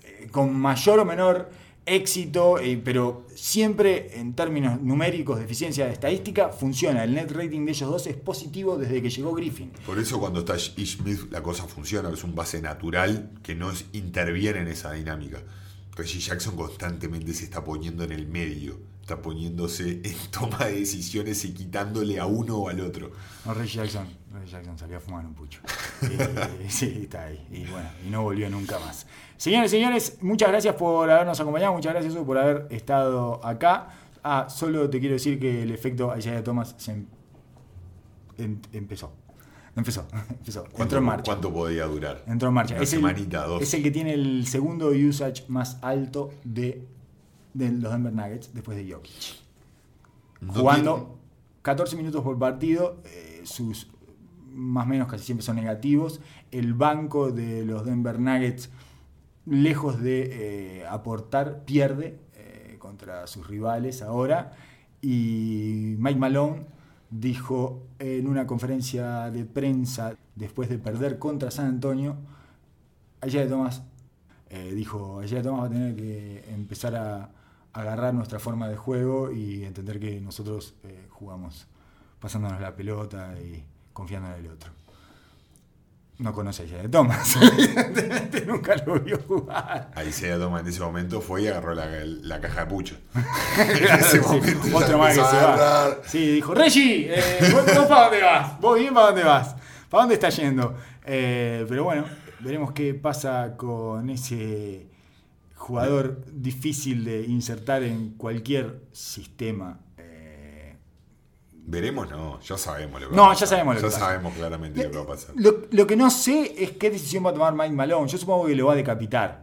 Eh, con mayor o menor éxito, eh, pero siempre en términos numéricos de eficiencia de estadística funciona. El net rating de ellos dos es positivo desde que llegó Griffin. Por eso cuando está Ish Smith la cosa funciona, es un base natural que no interviene en esa dinámica. Reggie Jackson constantemente se está poniendo en el medio, está poniéndose en toma de decisiones y quitándole a uno o al otro. No, Reggie Jackson, Jackson salió a fumar un pucho. Sí, está ahí. Y bueno, y no volvió nunca más. Señores, señores, muchas gracias por habernos acompañado, muchas gracias por haber estado acá. Ah, solo te quiero decir que el efecto Isaiah Thomas se em- em- empezó. Empezó, empezó. Entró ¿Cuánto, en marcha. cuánto podía durar? Entró en marcha. Una Es el, semanita, dos. es el que tiene el segundo usage más alto de, de los Denver Nuggets después de Jokic No jugando 14 minutos por partido, eh, sus más o menos casi siempre son negativos. El banco de los Denver Nuggets, lejos de eh, aportar, pierde eh, contra sus rivales ahora. Y Mike Malone dijo en una conferencia de prensa después de perder contra San Antonio, Isaiah Thomas eh, dijo, Isaiah Thomas va a tener que empezar a agarrar nuestra forma de juego y entender que nosotros eh, jugamos pasándonos la pelota confiando en el otro. No conoce a Isaiah Thomas, evidentemente nunca lo vio jugar. Ahí se toma en ese momento fue y agarró la, la caja de pucho. en ese momento otro más que se a va. Sí, dijo, Reggie, eh, ¿vos, vos para dónde vas? ¿Vos bien para dónde vas? ¿Para dónde estás yendo? Eh, pero bueno, veremos qué pasa con ese jugador difícil de insertar en cualquier sistema. Veremos, no, ya sabemos lo que No, va a ya pasar. sabemos lo que Ya pasa. sabemos claramente lo que va a pasar. Lo, lo que no sé es qué decisión va a tomar Mike Malone. Yo supongo que lo va a decapitar.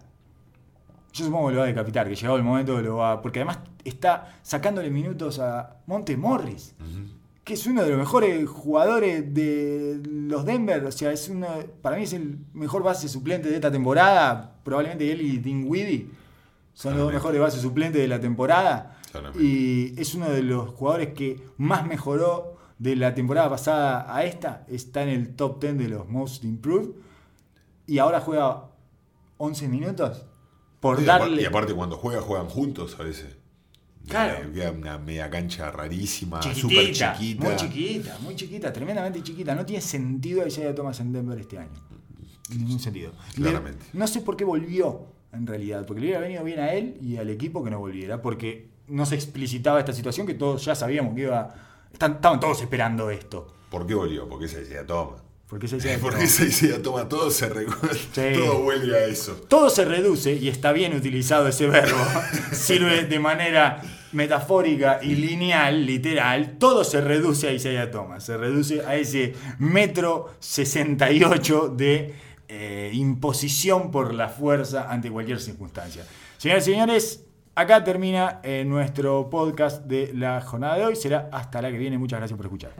Yo supongo que lo va a decapitar, que llegado el momento lo va. Porque además está sacándole minutos a Monte Morris, que es uno de los mejores jugadores de los Denver. O sea, es uno, para mí es el mejor base suplente de esta temporada. Probablemente él y Dinwiddie son los dos mejores bases suplentes de la temporada. Claramente. Y es uno de los jugadores que más mejoró de la temporada pasada a esta. Está en el top 10 de los most improved. Y ahora juega 11 minutos por Y aparte, darle. y aparte cuando juega, juegan juntos a veces. Claro. Eh, queda una media cancha rarísima, súper chiquita. muy chiquita, muy chiquita, tremendamente chiquita. No tiene sentido Isaiah Thomas en Denver este año. Ningún sentido. Le- Claramente. no sé por qué volvió, en realidad. Porque le hubiera venido bien a él y al equipo que no volviera. Porque no se explicitaba esta situación que todos ya sabíamos que iba. están- estaban todos esperando esto. ¿Por qué volvió? Porque esa idea toma. Porque ese Isaiah Porque esa idea toma, todo se Sí. todo vuelve a eso. Todo se reduce, y está bien utilizado ese verbo, sirve de manera metafórica y lineal, literal, todo se reduce a Isaiah Thomas, se reduce a ese metro 68 de eh, imposición por la fuerza ante cualquier circunstancia. Señoras y señores, acá termina eh, nuestro podcast de la jornada de hoy, será hasta la que viene, muchas gracias por escuchar.